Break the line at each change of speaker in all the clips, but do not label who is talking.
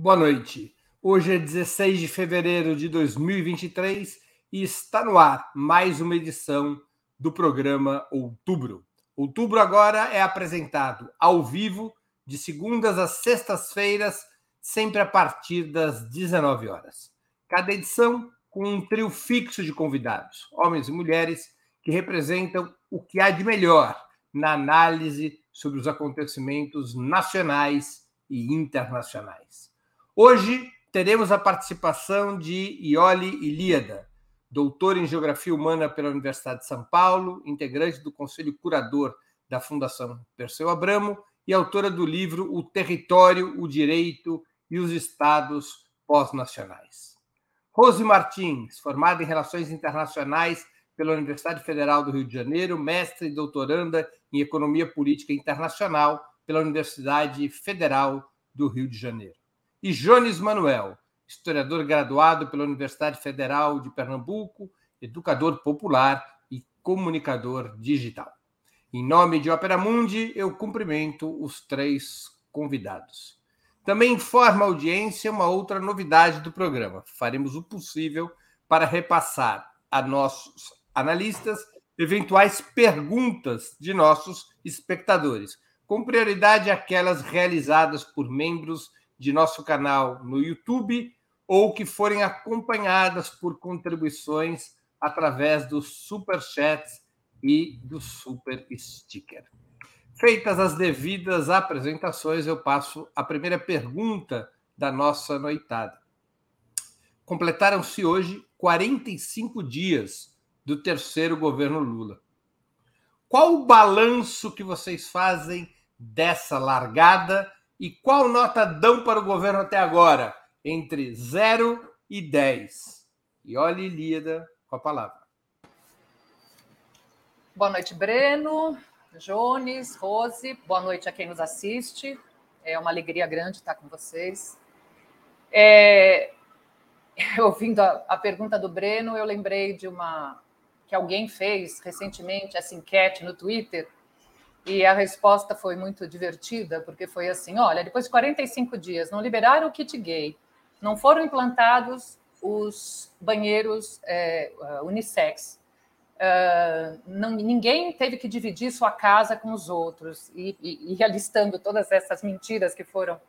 Boa noite. Hoje é 16 de fevereiro de 2023 e está no ar mais uma edição do programa Outubro. Outubro agora é apresentado ao vivo de segundas às sextas-feiras, sempre a partir das 19 horas. Cada edição com um trio fixo de convidados, homens e mulheres, que representam o que há de melhor na análise sobre os acontecimentos nacionais e internacionais. Hoje teremos a participação de Ioli Ilíada, doutor em Geografia Humana pela Universidade de São Paulo, integrante do Conselho Curador da Fundação Perseu Abramo e autora do livro O Território, o Direito e os Estados Pós-Nacionais. Rose Martins, formada em Relações Internacionais pela Universidade Federal do Rio de Janeiro, mestre e doutoranda em Economia Política Internacional pela Universidade Federal do Rio de Janeiro e Jones Manuel, historiador graduado pela Universidade Federal de Pernambuco, educador popular e comunicador digital. Em nome de Opera Mundi, eu cumprimento os três convidados. Também informa a audiência uma outra novidade do programa. Faremos o possível para repassar a nossos analistas eventuais perguntas de nossos espectadores, com prioridade aquelas realizadas por membros de nosso canal no YouTube ou que forem acompanhadas por contribuições através dos super chats e do super sticker. Feitas as devidas apresentações, eu passo a primeira pergunta da nossa noitada. Completaram-se hoje 45 dias do terceiro governo Lula. Qual o balanço que vocês fazem dessa largada e qual nota dão para o governo até agora? Entre 0 e 10. E olhe, Ilíada, com a palavra.
Boa noite, Breno, Jones, Rose. Boa noite a quem nos assiste. É uma alegria grande estar com vocês. É, ouvindo a, a, pergunta do Breno, eu lembrei de uma que alguém fez recentemente essa enquete no Twitter e a resposta foi muito divertida, porque foi assim: olha, depois de 45 dias, não liberaram o kit gay, não foram implantados os banheiros é, unissex, uh, ninguém teve que dividir sua casa com os outros, e, e, e alistando todas essas mentiras que foram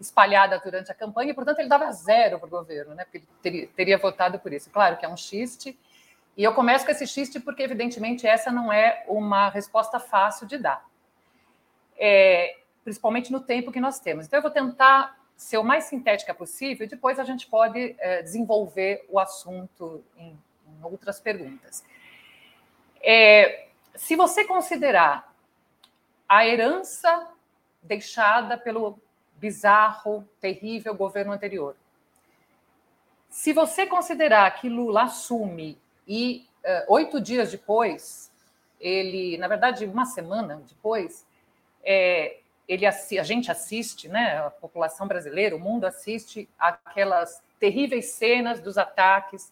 espalhadas durante a campanha, e, portanto, ele dava zero para o governo, né, porque ele teria, teria votado por isso. Claro que é um xiste, e eu começo com esse xiste porque, evidentemente, essa não é uma resposta fácil de dar, é, principalmente no tempo que nós temos. Então, eu vou tentar ser o mais sintética possível e depois a gente pode é, desenvolver o assunto em, em outras perguntas. É, se você considerar a herança deixada pelo bizarro, terrível governo anterior, se você considerar que Lula assume e uh, oito dias depois, ele, na verdade, uma semana depois, é, ele a gente assiste, né, a população brasileira, o mundo assiste aquelas terríveis cenas dos ataques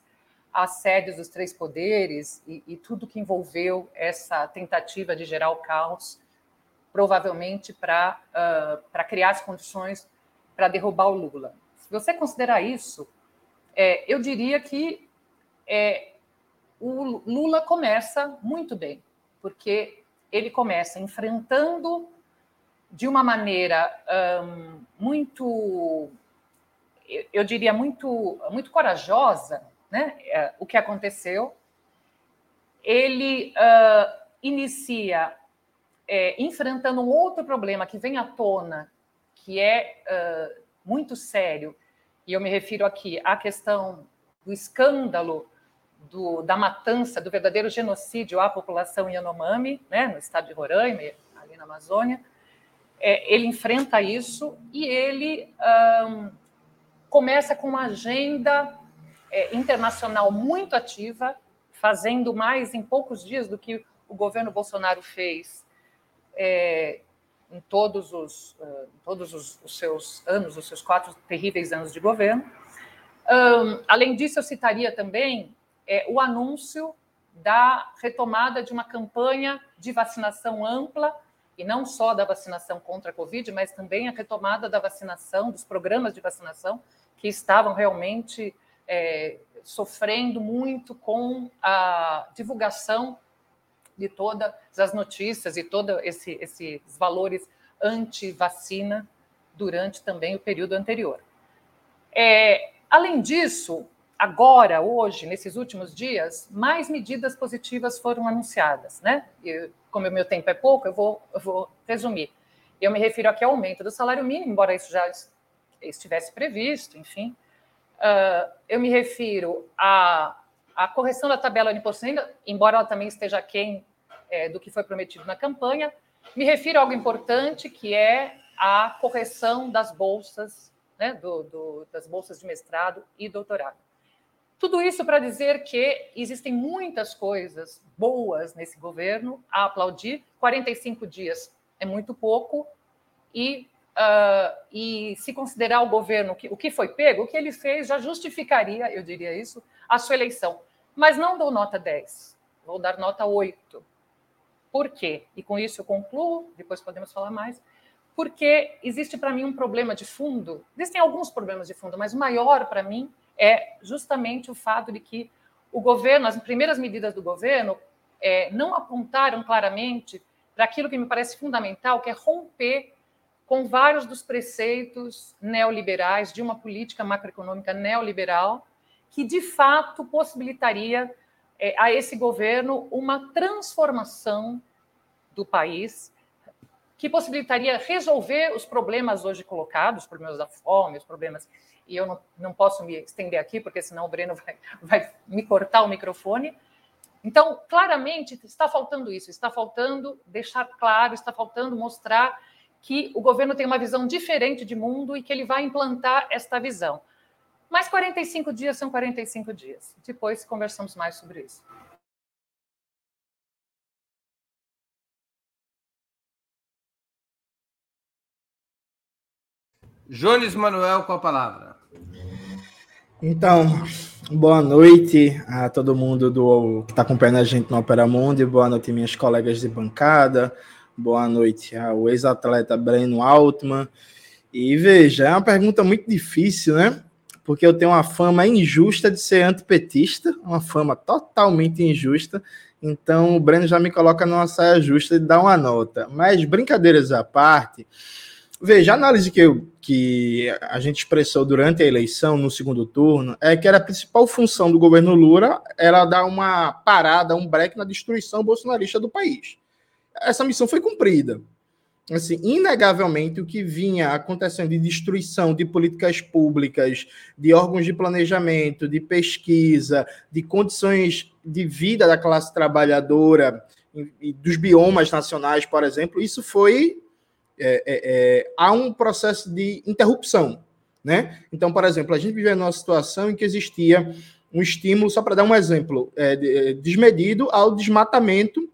às sedes dos três poderes e, e tudo que envolveu essa tentativa de gerar o caos, provavelmente para uh, criar as condições para derrubar o Lula. Se você considerar isso, é, eu diria que é, o Lula começa muito bem, porque ele começa enfrentando de uma maneira muito, eu diria, muito, muito corajosa né, o que aconteceu. Ele uh, inicia é, enfrentando um outro problema que vem à tona, que é uh, muito sério, e eu me refiro aqui à questão do escândalo do, da matança, do verdadeiro genocídio à população Yanomami, né, no estado de Roraima, ali na Amazônia. É, ele enfrenta isso e ele um, começa com uma agenda é, internacional muito ativa, fazendo mais em poucos dias do que o governo Bolsonaro fez é, em todos, os, uh, todos os, os, seus anos, os seus quatro terríveis anos de governo. Um, além disso, eu citaria também é, o anúncio da retomada de uma campanha de vacinação ampla e não só da vacinação contra a Covid, mas também a retomada da vacinação, dos programas de vacinação, que estavam realmente é, sofrendo muito com a divulgação de todas as notícias e todos esse, esses valores anti-vacina durante também o período anterior. É, além disso, agora, hoje, nesses últimos dias, mais medidas positivas foram anunciadas, né? E, como o meu tempo é pouco, eu vou, eu vou resumir. Eu me refiro aqui ao aumento do salário mínimo, embora isso já estivesse previsto, enfim. Uh, eu me refiro à, à correção da tabela renda, embora ela também esteja aquém é, do que foi prometido na campanha. Me refiro a algo importante, que é a correção das bolsas, né, do, do, das bolsas de mestrado e doutorado. Tudo isso para dizer que existem muitas coisas boas nesse governo a aplaudir. 45 dias é muito pouco e, uh, e se considerar o governo que, o que foi pego, o que ele fez já justificaria, eu diria isso, a sua eleição. Mas não dou nota 10, vou dar nota 8. Por quê? E com isso eu concluo, depois podemos falar mais. Porque existe para mim um problema de fundo. Existem alguns problemas de fundo, mas o maior para mim é justamente o fato de que o governo, as primeiras medidas do governo, é, não apontaram claramente para aquilo que me parece fundamental, que é romper com vários dos preceitos neoliberais de uma política macroeconômica neoliberal, que de fato possibilitaria é, a esse governo uma transformação do país, que possibilitaria resolver os problemas hoje colocados, os problemas da fome, os problemas e eu não, não posso me estender aqui, porque senão o Breno vai, vai me cortar o microfone. Então, claramente, está faltando isso, está faltando deixar claro, está faltando mostrar que o governo tem uma visão diferente de mundo e que ele vai implantar esta visão. Mas 45 dias são 45 dias. Depois conversamos mais sobre isso.
Jones Manuel com a palavra.
Então, boa noite a todo mundo do, que está acompanhando a gente no Opera Mundi, boa noite minhas colegas de bancada, boa noite ao ex-atleta Breno Altman. E veja, é uma pergunta muito difícil, né? Porque eu tenho uma fama injusta de ser antipetista, uma fama totalmente injusta. Então o Breno já me coloca numa saia justa de dar uma nota. Mas brincadeiras à parte, Veja, a análise que, eu, que a gente expressou durante a eleição, no segundo turno, é que era a principal função do governo Lula era dar uma parada, um break na destruição bolsonarista do país. Essa missão foi cumprida. Assim, inegavelmente, o que vinha acontecendo de destruição de políticas públicas, de órgãos de planejamento, de pesquisa, de condições de vida da classe trabalhadora dos biomas nacionais, por exemplo, isso foi é, é, é, há um processo de interrupção. Né? Então, por exemplo, a gente vivia numa situação em que existia um estímulo, só para dar um exemplo, é, é, desmedido ao desmatamento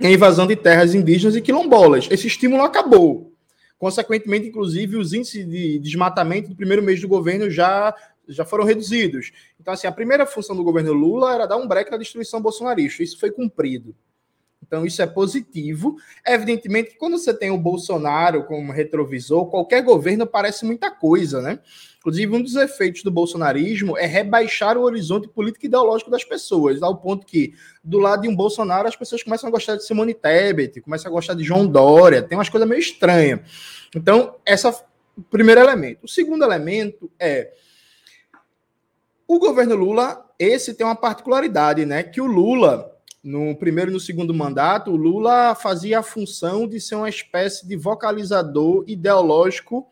e invasão de terras indígenas e quilombolas. Esse estímulo acabou. Consequentemente, inclusive, os índices de desmatamento do primeiro mês do governo já, já foram reduzidos. Então, assim, a primeira função do governo Lula era dar um break na destruição bolsonarista. Isso foi cumprido. Então, isso é positivo. Evidentemente, quando você tem o Bolsonaro como retrovisor, qualquer governo parece muita coisa, né? Inclusive, um dos efeitos do bolsonarismo é rebaixar o horizonte político e ideológico das pessoas, ao ponto que, do lado de um Bolsonaro, as pessoas começam a gostar de Simone Tebet, começam a gostar de João Dória, tem umas coisas meio estranhas. Então, esse é o primeiro elemento. O segundo elemento é o governo Lula, esse tem uma particularidade, né? Que o Lula no primeiro e no segundo mandato, o Lula fazia a função de ser uma espécie de vocalizador ideológico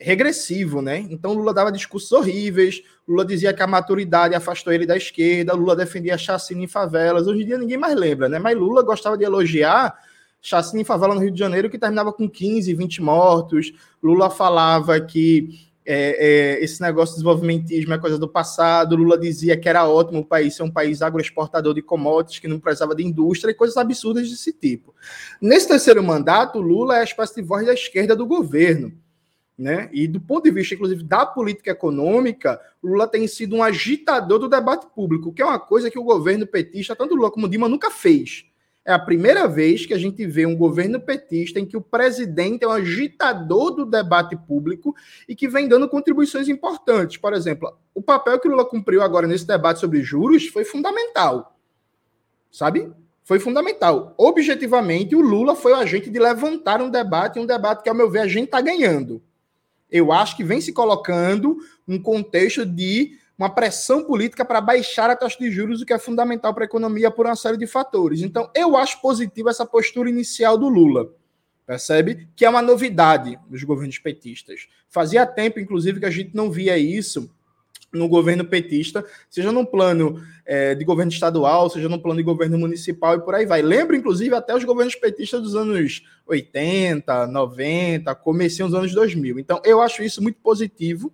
regressivo, né? Então Lula dava discursos horríveis, Lula dizia que a maturidade afastou ele da esquerda, Lula defendia chacina em favelas. Hoje em dia ninguém mais lembra, né? Mas Lula gostava de elogiar chacina em favela no Rio de Janeiro que terminava com 15, 20 mortos. Lula falava que é, é, esse negócio de desenvolvimentismo é coisa do passado. Lula dizia que era ótimo o país ser um país agroexportador de commodities, que não precisava de indústria e coisas absurdas desse tipo. Nesse terceiro mandato, Lula é a espécie de voz da esquerda do governo. Né? E do ponto de vista, inclusive, da política econômica, Lula tem sido um agitador do debate público, que é uma coisa que o governo petista, tanto Lula como Dilma, nunca fez. É a primeira vez que a gente vê um governo petista em que o presidente é um agitador do debate público e que vem dando contribuições importantes. Por exemplo, o papel que Lula cumpriu agora nesse debate sobre juros foi fundamental. Sabe? Foi fundamental. Objetivamente, o Lula foi o agente de levantar um debate, um debate que, ao meu ver, a gente está ganhando. Eu acho que vem se colocando um contexto de uma pressão política para baixar a taxa de juros, o que é fundamental para a economia por uma série de fatores. Então, eu acho positivo essa postura inicial do Lula, percebe? Que é uma novidade nos governos petistas. Fazia tempo, inclusive, que a gente não via isso no governo petista, seja no plano é, de governo estadual, seja no plano de governo municipal e por aí vai. Lembro, inclusive, até os governos petistas dos anos 80, 90, comecei nos anos 2000. Então, eu acho isso muito positivo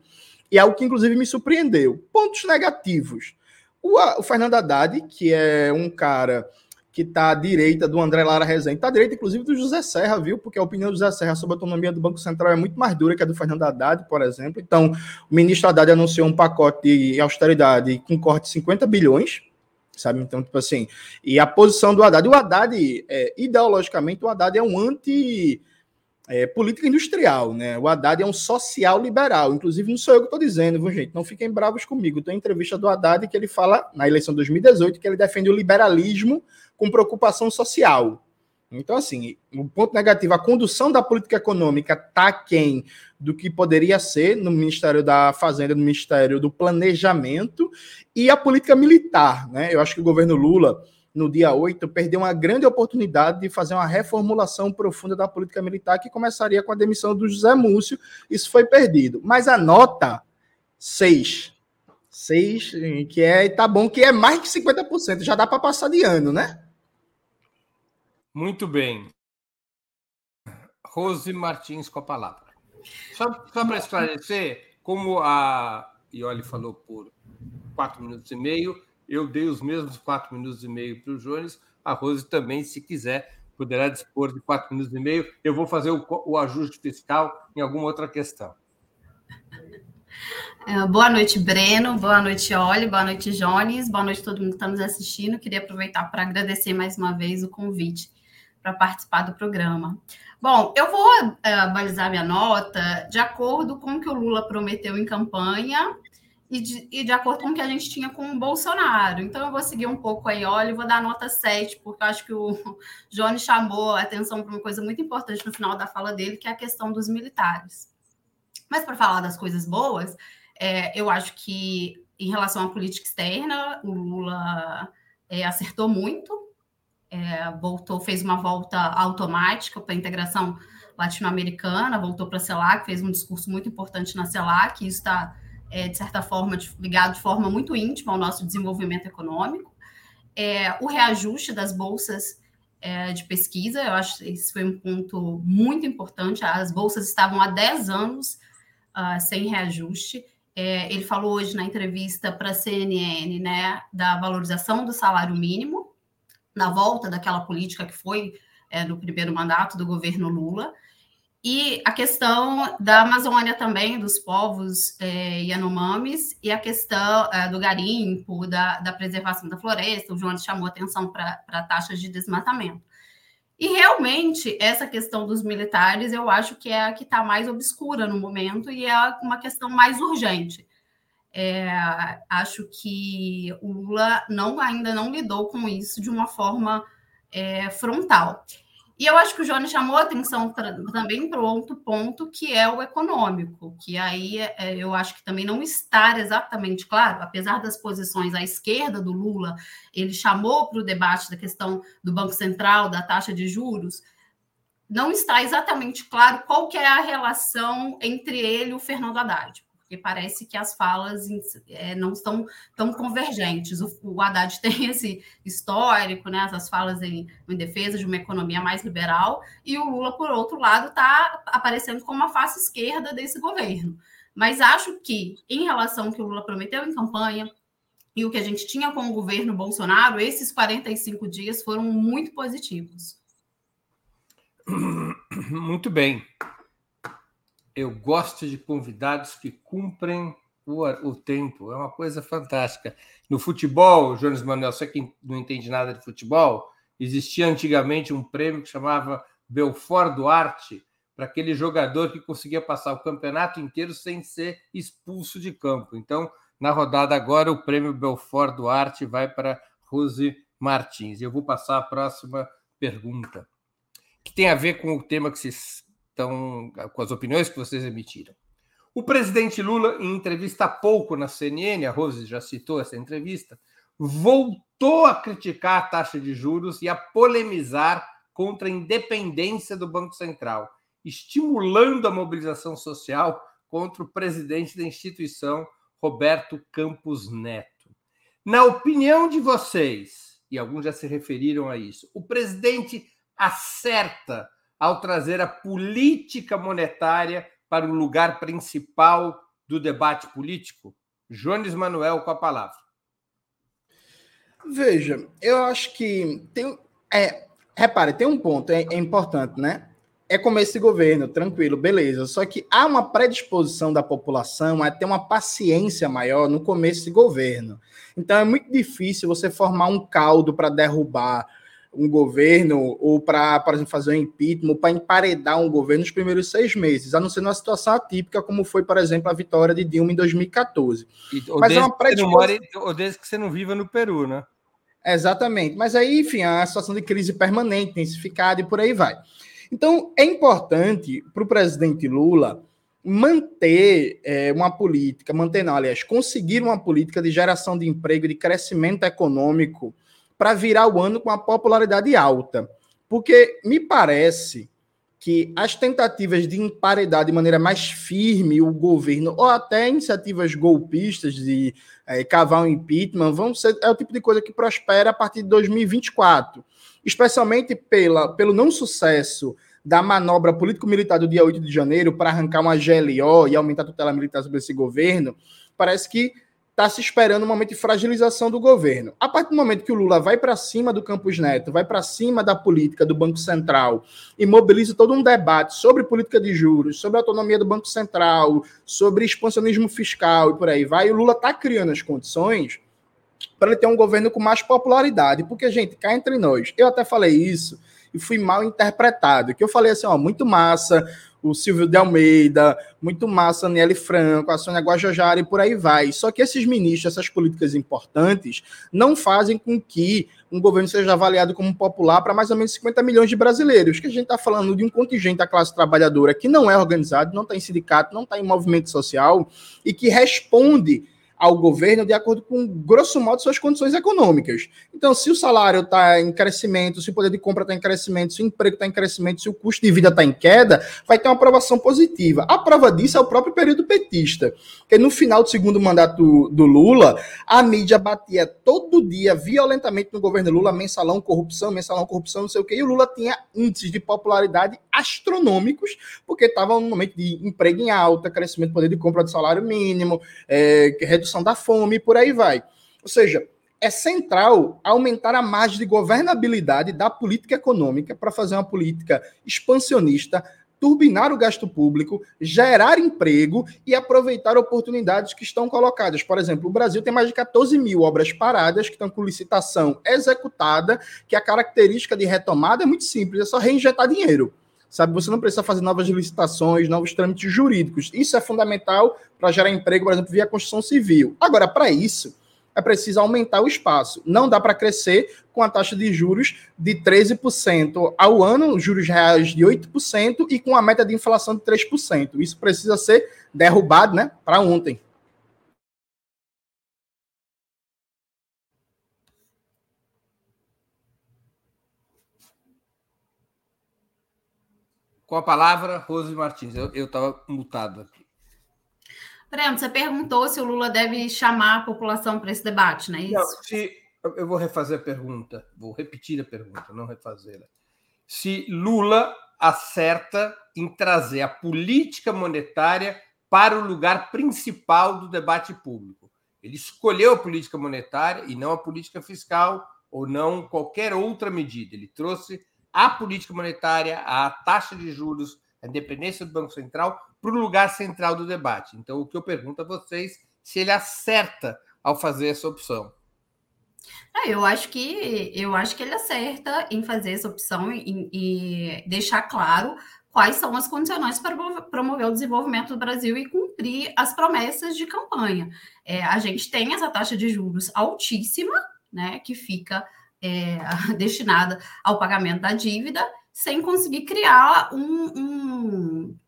e algo que, inclusive, me surpreendeu. Pontos negativos. O, o Fernando Haddad, que é um cara que está à direita do André Lara Rezende, está à direita, inclusive, do José Serra, viu? Porque a opinião do José Serra sobre a autonomia do Banco Central é muito mais dura que a do Fernando Haddad, por exemplo. Então, o ministro Haddad anunciou um pacote de austeridade com corte de 50 bilhões, sabe? Então, tipo assim, e a posição do Haddad, o Haddad, é, ideologicamente, o Haddad é um anti é, política industrial, né? O Haddad é um social liberal. Inclusive, não sou eu que estou dizendo, viu, gente? Não fiquem bravos comigo. Tem entrevista do Haddad que ele fala, na eleição de 2018, que ele defende o liberalismo com preocupação social. Então, assim, o ponto negativo, a condução da política econômica está quem do que poderia ser no Ministério da Fazenda, no Ministério do Planejamento, e a política militar, né? Eu acho que o governo Lula no dia 8, perdeu uma grande oportunidade de fazer uma reformulação profunda da política militar que começaria com a demissão do José Múcio. Isso foi perdido. Mas a nota 6. 6, que é, tá bom, que é mais que 50%, já dá para passar de ano, né?
Muito bem. Rose Martins com a palavra. Só, só para esclarecer, como a Ioli falou por quatro minutos e meio, eu dei os mesmos quatro minutos e meio para o Jones. A Rose também, se quiser, poderá dispor de quatro minutos e meio. Eu vou fazer o, o ajuste fiscal em alguma outra questão.
É, boa noite, Breno. Boa noite, Oli. Boa noite, Jones. Boa noite a todo mundo que está nos assistindo. Queria aproveitar para agradecer mais uma vez o convite para participar do programa. Bom, eu vou uh, balizar minha nota de acordo com o que o Lula prometeu em campanha e de, e de, acordo com o que a gente tinha com o Bolsonaro. Então, eu vou seguir um pouco aí, olha, e vou dar nota 7, porque eu acho que o Johnny chamou a atenção para uma coisa muito importante no final da fala dele, que é a questão dos militares. Mas, para falar das coisas boas, é, eu acho que, em relação à política externa, o Lula é, acertou muito, é, voltou, fez uma volta automática para a integração latino-americana, voltou para a CELAC, fez um discurso muito importante na CELAC, isso está é, de certa forma, de, ligado de forma muito íntima ao nosso desenvolvimento econômico. É, o reajuste das bolsas é, de pesquisa, eu acho que esse foi um ponto muito importante. As bolsas estavam há 10 anos uh, sem reajuste. É, ele falou hoje na entrevista para a CNN né, da valorização do salário mínimo, na volta daquela política que foi é, no primeiro mandato do governo Lula. E a questão da Amazônia também, dos povos é, Yanomamis, e a questão é, do garimpo, da, da, preservação da floresta, o João chamou atenção para taxas de desmatamento. E realmente, essa questão dos militares, eu acho que é a que está mais obscura no momento e é uma questão mais urgente. É, acho que o Lula não, ainda não lidou com isso de uma forma é, frontal. E eu acho que o Johnny chamou a atenção também para outro ponto, que é o econômico, que aí é, eu acho que também não está exatamente claro, apesar das posições à esquerda do Lula, ele chamou para o debate da questão do Banco Central, da taxa de juros, não está exatamente claro qual que é a relação entre ele e o Fernando Haddad porque parece que as falas é, não estão tão convergentes. O, o Haddad tem esse histórico, né, essas falas em, em, defesa de uma economia mais liberal, e o Lula, por outro lado, está aparecendo como uma face esquerda desse governo. Mas acho que, em relação ao que o Lula prometeu em campanha, e o que a gente tinha com o governo Bolsonaro, esses 45 dias foram muito positivos.
Muito bem eu gosto de convidados que cumprem o, o, tempo. É uma coisa fantástica. No futebol, Jones Manuel, você que não entende nada de futebol, Existia antigamente um prêmio que chamava Belfort Duarte, para aquele jogador que conseguia passar o campeonato inteiro sem ser expulso de campo. Então, na rodada agora, o prêmio Belfort Duarte vai para Rose Martins. Eu vou passar a próxima pergunta, que tem a ver com o tema que vocês estão, com as opiniões que vocês emitiram. O presidente Lula, em entrevista há pouco na CNN, a Rose já citou essa entrevista, voltou a criticar a taxa de juros e a polemizar contra a independência do Banco Central, estimulando a mobilização social contra o presidente da instituição, Roberto Campos Neto. Na opinião de vocês, e alguns já se referiram a isso, o presidente acerta ao trazer a política monetária para o lugar principal do debate político? Jones Manuel com a palavra.
Veja, eu acho que tem. É, repare, tem um ponto, é, é importante, né? é como esse governo, tranquilo, beleza. Só que há uma predisposição da população a ter uma paciência maior no começo de governo. Então é muito difícil você formar um caldo para derrubar um governo ou para, por exemplo, fazer um impeachment ou para emparedar um governo nos primeiros seis meses, a não ser numa situação atípica, como foi, por exemplo, a vitória de Dilma em 2014.
E, Mas é uma predisposição. Ou desde que você não viva no Peru, né?
Exatamente. Mas aí, enfim, é uma situação de crise permanente, intensificada e por aí vai. Então, é importante para o presidente Lula manter é, uma política, manter não, aliás, conseguir uma política de geração de emprego, de crescimento econômico para virar o ano com a popularidade alta. Porque me parece que as tentativas de emparedar de maneira mais firme o governo, ou até iniciativas golpistas de é, cavar um impeachment, vão ser é o tipo de coisa que prospera a partir de 2024 especialmente pela, pelo não sucesso da manobra político-militar do dia 8 de janeiro para arrancar uma GLO e aumentar a tutela militar sobre esse governo, parece que está se esperando um momento de fragilização do governo. A partir do momento que o Lula vai para cima do Campos Neto, vai para cima da política do Banco Central e mobiliza todo um debate sobre política de juros, sobre a autonomia do Banco Central, sobre expansionismo fiscal e por aí vai, o Lula está criando as condições para ele ter um governo com mais popularidade. Porque, gente, cá entre nós, eu até falei isso e fui mal interpretado. Que eu falei assim, ó, muito massa o Silvio de Almeida, muito massa Niele Franco, a Sônia Guajajara e por aí vai. Só que esses ministros, essas políticas importantes, não fazem com que um governo seja avaliado como popular para mais ou menos 50 milhões de brasileiros, que a gente está falando de um contingente da classe trabalhadora que não é organizado, não está em sindicato, não está em movimento social e que responde ao governo de acordo com, grosso modo, suas condições econômicas. Então, se o salário está em crescimento, se o poder de compra está em crescimento, se o emprego está em crescimento, se o custo de vida está em queda, vai ter uma aprovação positiva. A prova disso é o próprio período petista, que no final do segundo mandato do, Lula, a mídia batia todo dia violentamente no governo Lula, mensalão, corrupção, mensalão, corrupção, não sei o quê, e o Lula tinha índices de popularidade astronômicos, porque estava no momento de emprego em alta, crescimento do poder de compra de salário mínimo, é, redução da fome e por aí vai. Ou seja, é central aumentar a margem de governabilidade da política econômica para fazer uma política expansionista, turbinar o gasto público, gerar emprego e aproveitar oportunidades que estão colocadas. Por exemplo, o Brasil tem mais de 14 mil obras paradas que estão com licitação executada, que a característica de retomada é muito simples, é só reinjetar dinheiro sabe? Você não precisa fazer novas licitações, novos trâmites jurídicos. Isso é fundamental para gerar emprego, por exemplo, via construção civil. Agora, para isso, é preciso aumentar o espaço. Não dá para crescer com a taxa de juros de 13% ao ano, juros reais de 8% e com a meta de inflação de 3%. Isso precisa ser derrubado, né, para ontem.
Com a palavra, Rose Martins. Eu estava mutado aqui.
Breno, você perguntou se o Lula deve chamar a população para esse debate, não é isso? Não,
se, eu vou refazer a pergunta, vou repetir a pergunta, não refazê-la. Se Lula acerta em trazer a política monetária para o lugar principal do debate público. Ele escolheu a política monetária e não a política fiscal ou não qualquer outra medida. Ele trouxe a política monetária, a taxa de juros, a independência do Banco Central para o lugar central do debate. Então, o que eu pergunto a vocês se ele acerta ao fazer essa opção.
Ah, eu acho que eu acho que ele acerta em fazer essa opção e, deixar claro quais são as condicionantes para promover o desenvolvimento do Brasil e cumprir as promessas de campanha. É, a gente tem essa taxa de juros altíssima, né, que fica é, destinada ao pagamento da dívida, sem conseguir criar um, um,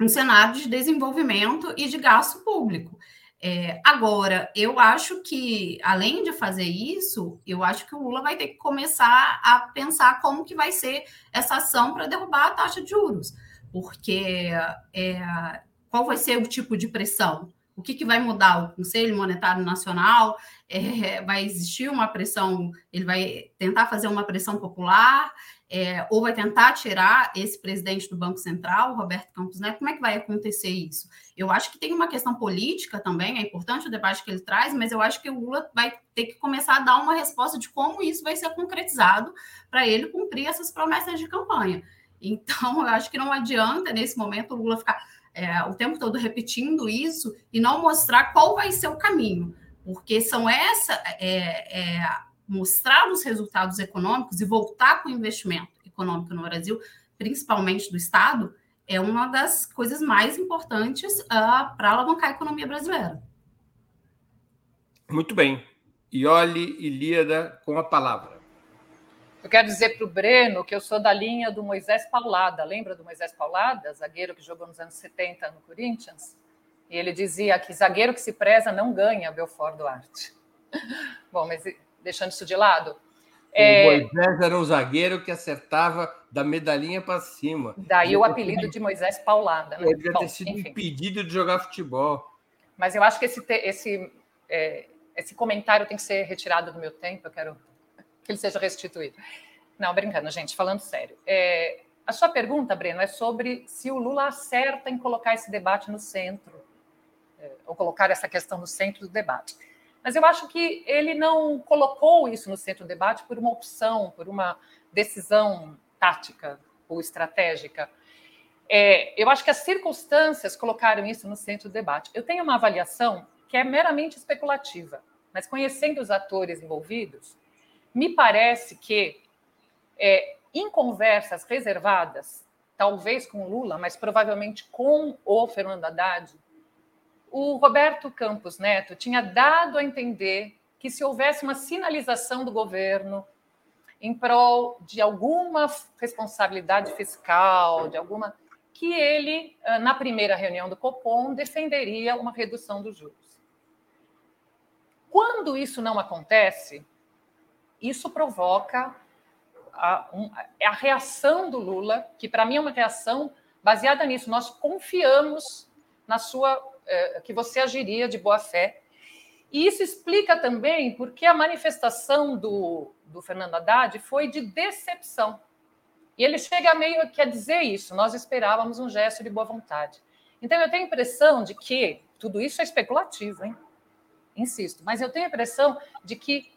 um cenário de desenvolvimento e de gasto público. É, agora, eu acho que, além de fazer isso, eu acho que o Lula vai ter que começar a pensar como que vai ser essa ação para derrubar a taxa de juros. Porque é, qual vai ser o tipo de pressão? O que, que vai mudar? O Conselho Monetário Nacional é, vai existir uma pressão, ele vai tentar fazer uma pressão popular, é, ou vai tentar tirar esse presidente do Banco Central, Roberto Campos Neto, como é que vai acontecer isso? Eu acho que tem uma questão política também, é importante o debate que ele traz, mas eu acho que o Lula vai ter que começar a dar uma resposta de como isso vai ser concretizado para ele cumprir essas promessas de campanha. Então, eu acho que não adianta, nesse momento, o Lula ficar é, o tempo todo repetindo isso e não mostrar qual vai ser o caminho, porque são essa. É, é, mostrar os resultados econômicos e voltar com o investimento econômico no Brasil, principalmente do Estado, é uma das coisas mais importantes uh, para alavancar a economia brasileira.
Muito bem. Iole Ilíada com a palavra.
Eu quero dizer para o Breno que eu sou da linha do Moisés Paulada. Lembra do Moisés Paulada, zagueiro que jogou nos anos 70 no Corinthians? E ele dizia que zagueiro que se preza não ganha Belfort Duarte. Bom, mas deixando isso de lado. O
é... Moisés era um zagueiro que acertava da medalhinha para cima.
Daí o apelido de Moisés Paulada.
Né? Ele devia ter sido enfim. impedido de jogar futebol.
Mas eu acho que esse, esse, é, esse comentário tem que ser retirado do meu tempo. Eu quero que ele seja restituído. Não, brincando, gente, falando sério. É, a sua pergunta, Breno, é sobre se o Lula acerta em colocar esse debate no centro, é, ou colocar essa questão no centro do debate. Mas eu acho que ele não colocou isso no centro do debate por uma opção, por uma decisão tática ou estratégica. É, eu acho que as circunstâncias colocaram isso no centro do debate. Eu tenho uma avaliação que é meramente especulativa, mas conhecendo os atores envolvidos, me parece que é, em conversas reservadas, talvez com Lula, mas provavelmente com o Fernando Haddad, o Roberto Campos Neto tinha dado a entender que se houvesse uma sinalização do governo em prol de alguma responsabilidade fiscal, de alguma que ele, ah, na primeira reunião do Copom, defenderia uma redução dos juros. Quando isso não acontece, isso provoca a, um, a reação do Lula, que para mim é uma reação baseada nisso. Nós confiamos na sua é, que você agiria de boa fé. E isso explica também porque a manifestação do, do Fernando Haddad foi de decepção. E ele chega meio que a dizer isso: nós esperávamos um gesto de boa vontade. Então, eu tenho a impressão de que tudo isso é especulativo, hein? Insisto, mas eu tenho a impressão de que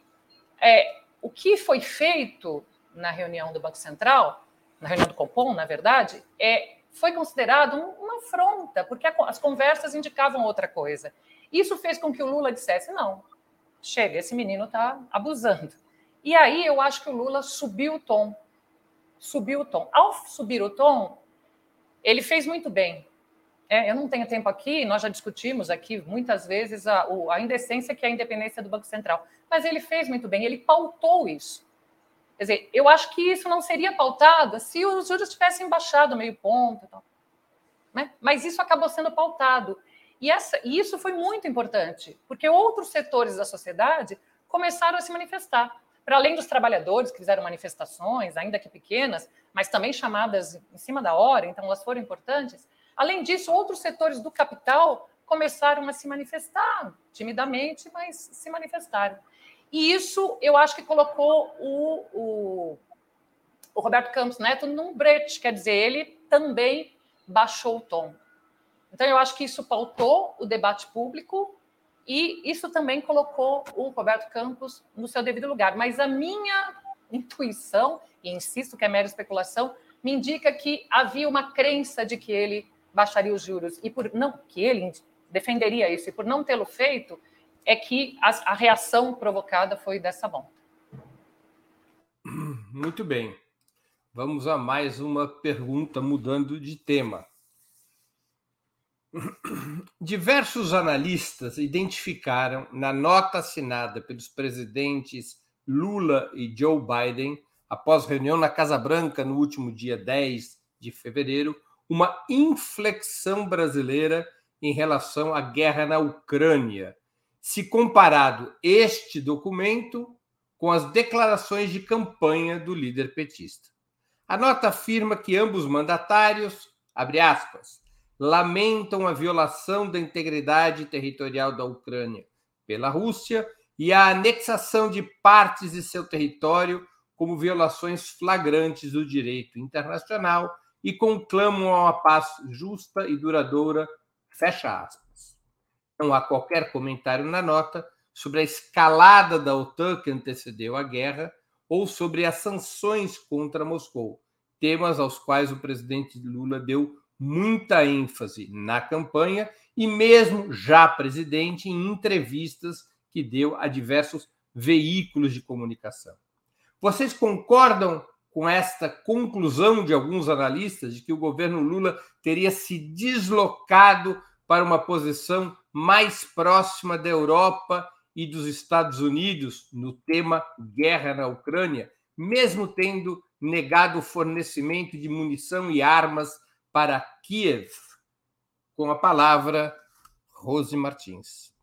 é, o que foi feito na reunião do Banco Central, na reunião do Copom, na verdade, é foi considerado uma afronta, porque as conversas indicavam outra coisa. Isso fez com que o Lula dissesse: não, chega, esse menino está abusando. E aí eu acho que o Lula subiu o tom. Subiu o tom. Ao subir o tom, ele fez muito bem. É, eu não tenho tempo aqui, nós já discutimos aqui muitas vezes a, a indecência que é a independência do Banco Central. Mas ele fez muito bem, ele pautou isso. Quer dizer, eu acho que isso não seria pautado se os juros tivessem baixado meio ponto. Né? Mas isso acabou sendo pautado. E, essa, e isso foi muito importante, porque outros setores da sociedade começaram a se manifestar. Para além dos trabalhadores que fizeram manifestações, ainda que pequenas, mas também chamadas em cima da hora, então elas foram importantes. Além disso, outros setores do capital começaram a se manifestar, timidamente, mas se manifestaram. E isso eu acho que colocou o, o, o Roberto Campos Neto num brete, quer dizer, ele também baixou o tom. Então, eu acho que isso pautou o debate público e isso também colocou o Roberto Campos no seu devido lugar. Mas a minha intuição, e insisto que é mera especulação, me indica que havia uma crença de que ele baixaria os juros e por não que ele defenderia isso e por não tê-lo feito, é que a, a reação provocada foi dessa monta.
Muito bem. Vamos a mais uma pergunta, mudando de tema. Diversos analistas identificaram na nota assinada pelos presidentes Lula e Joe Biden, após reunião na Casa Branca no último dia 10 de fevereiro, uma inflexão brasileira em relação à guerra na Ucrânia, se comparado este documento com as declarações de campanha do líder petista. A nota afirma que ambos mandatários, abre aspas, lamentam a violação da integridade territorial da Ucrânia pela Rússia e a anexação de partes de seu território como violações flagrantes do direito internacional e conclamam a uma paz justa e duradoura, fecha aspas. Não há qualquer comentário na nota sobre a escalada da OTAN que antecedeu a guerra ou sobre as sanções contra Moscou, temas aos quais o presidente Lula deu muita ênfase na campanha e mesmo já presidente em entrevistas que deu a diversos veículos de comunicação. Vocês concordam com esta conclusão de alguns analistas de que o governo Lula teria se deslocado para uma posição mais próxima da Europa e dos Estados Unidos no tema guerra na Ucrânia, mesmo tendo negado o fornecimento de munição e armas para Kiev. Com a palavra, Rose Martins.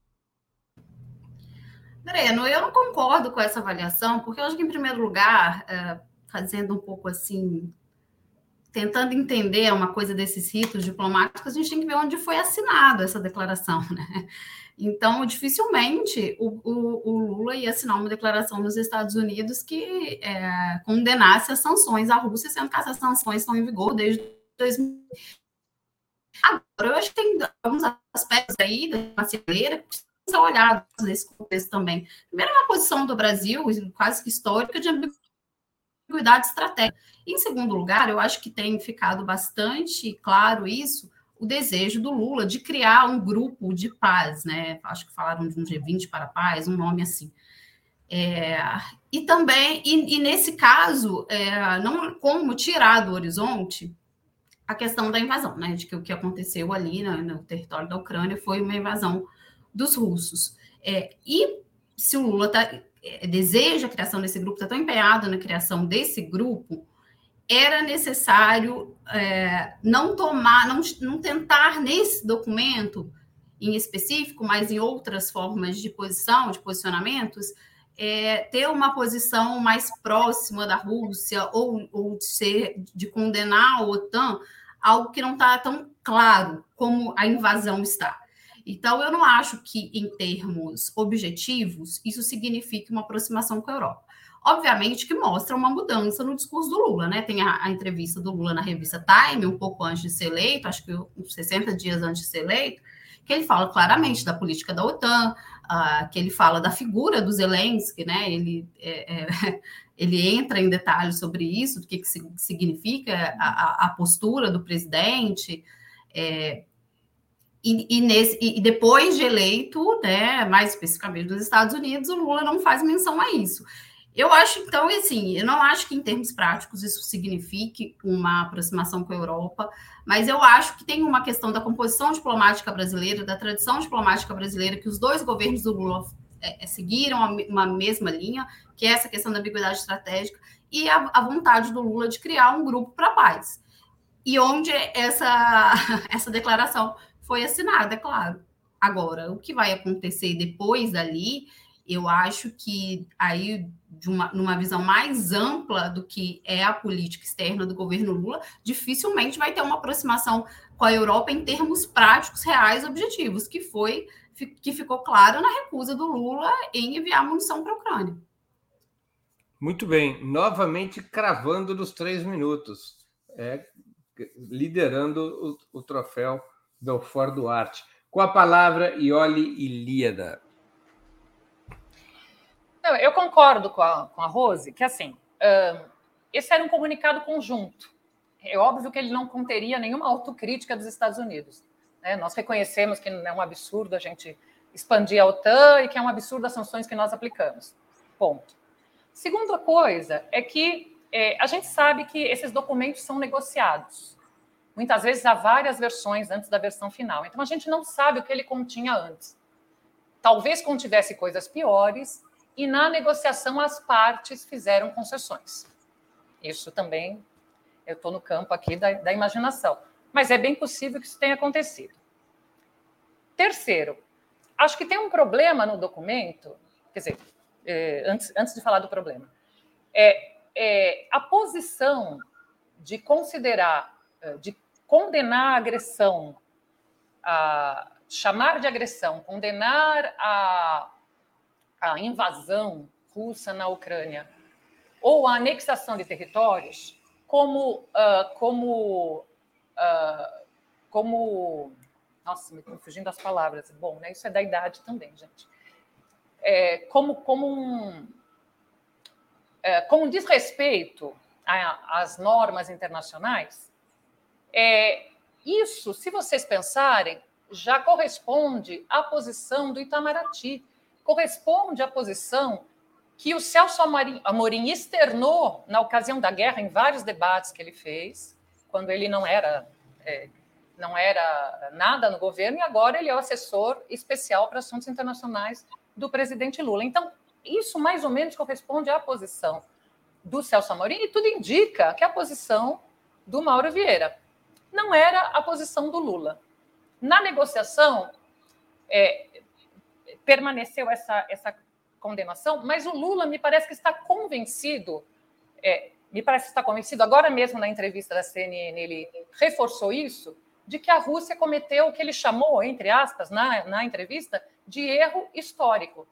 Breno, eu não concordo com essa avaliação, porque eu acho que, em primeiro lugar, é, fazendo um pouco assim, tentando entender uma coisa desses ritos diplomáticos, a gente tem que ver onde foi assinada essa declaração, né? Então, dificilmente o, o, o, Lula ia assinar uma declaração nos Estados Unidos que é, condenasse as sanções à Rússia, sendo que essas sanções estão em vigor desde 2000. Agora, eu acho que tem alguns aspectos aí da brasileira que precisam ser olhados nesse contexto também. Primeiro, uma posição do Brasil, quase que histórica, de ambiguidade estratégica. Em segundo lugar, eu acho que tem ficado bastante claro isso, o desejo do Lula de criar um grupo de paz, né? Acho que falaram de um G20 para a paz, um nome assim. É, e também, e, e nesse caso, é, não como tirar do horizonte a questão da invasão, né? De que o que aconteceu ali no, no território da Ucrânia foi uma invasão dos russos. É, e se o Lula tá, é, deseja a criação desse grupo, está tão empenhado na criação desse grupo, era necessário é, não tomar, não, não tentar nesse documento em específico, mas em outras formas de posição, de posicionamentos, é, ter uma posição mais próxima da Rússia ou, ou de, ser, de condenar a OTAN, algo que não está tão claro como a invasão está. Então, eu não acho que, em termos objetivos, isso signifique uma aproximação com a Europa. Obviamente que mostra uma mudança no discurso do Lula, né? Tem a, a entrevista do Lula na revista Time, um pouco antes de ser eleito, acho que uns 60 dias antes de ser eleito, que ele fala claramente da política da OTAN, uh, que ele fala da figura do Zelensky, né? Ele, é, é, ele entra em detalhes sobre isso, do que, que significa a, a postura do presidente. É, e, e, nesse, e, depois de eleito, né, mais especificamente dos Estados Unidos, o Lula não faz menção a isso. Eu acho, então, assim, eu não acho que em termos práticos isso signifique uma aproximação com a Europa, mas eu acho que tem uma questão da composição diplomática brasileira, da tradição diplomática brasileira, que os dois governos do Lula é, é seguiram uma mesma linha, que é essa questão da ambiguidade estratégica, e a, a vontade do Lula de criar um grupo para paz. E onde essa, essa declaração foi assinada, é claro. Agora, o que vai acontecer depois dali eu acho que aí, uma, numa visão mais ampla do que é a política externa do governo Lula, dificilmente vai ter uma aproximação com a Europa em termos práticos, reais, objetivos, que foi que ficou claro na recusa do Lula em enviar munição para a Ucrânia.
Muito bem, novamente cravando nos três minutos, é, liderando o, o troféu Belfort Duarte. Com a palavra, Ioli Ilíada.
Não, eu concordo com a, com a Rose, que assim, uh, esse era um comunicado conjunto. É óbvio que ele não conteria nenhuma autocrítica dos Estados Unidos. Né? Nós reconhecemos que é um absurdo a gente expandir a OTAN e que é um absurdo as sanções que nós aplicamos. Ponto. Segunda coisa é que é, a gente sabe que esses documentos são negociados. Muitas vezes há várias versões antes da versão final. Então a gente não sabe o que ele continha antes. Talvez contivesse coisas piores e na negociação as partes fizeram concessões. Isso também, eu estou no campo aqui da, da imaginação. Mas é bem possível que isso tenha acontecido. Terceiro, acho que tem um problema no documento, quer dizer, é, antes, antes de falar do problema, é, é a posição de considerar, é, de condenar a agressão, a chamar de agressão, condenar a, a invasão russa na Ucrânia ou a anexação de territórios como uh, como uh, como nossa, me estou fugindo das palavras. Bom, né? Isso é da idade também, gente é, como, como, um, é, como um desrespeito às normas internacionais, é, isso, se vocês pensarem, já corresponde à posição do Itamaraty, corresponde à posição que o Celso Amorim externou na ocasião da guerra em vários debates que ele fez, quando ele não era é, não era nada no governo e agora ele é o assessor especial para assuntos internacionais do presidente Lula. Então, isso mais ou menos corresponde à posição do Celso Amorim e tudo indica que é a posição do Mauro Vieira não era a posição do Lula. Na negociação, é, permaneceu essa, essa condenação, mas o Lula me parece que está convencido, é, me parece que está convencido, agora mesmo na entrevista da CNN, ele reforçou isso, de que a Rússia cometeu o que ele chamou, entre aspas, na, na entrevista, de erro histórico.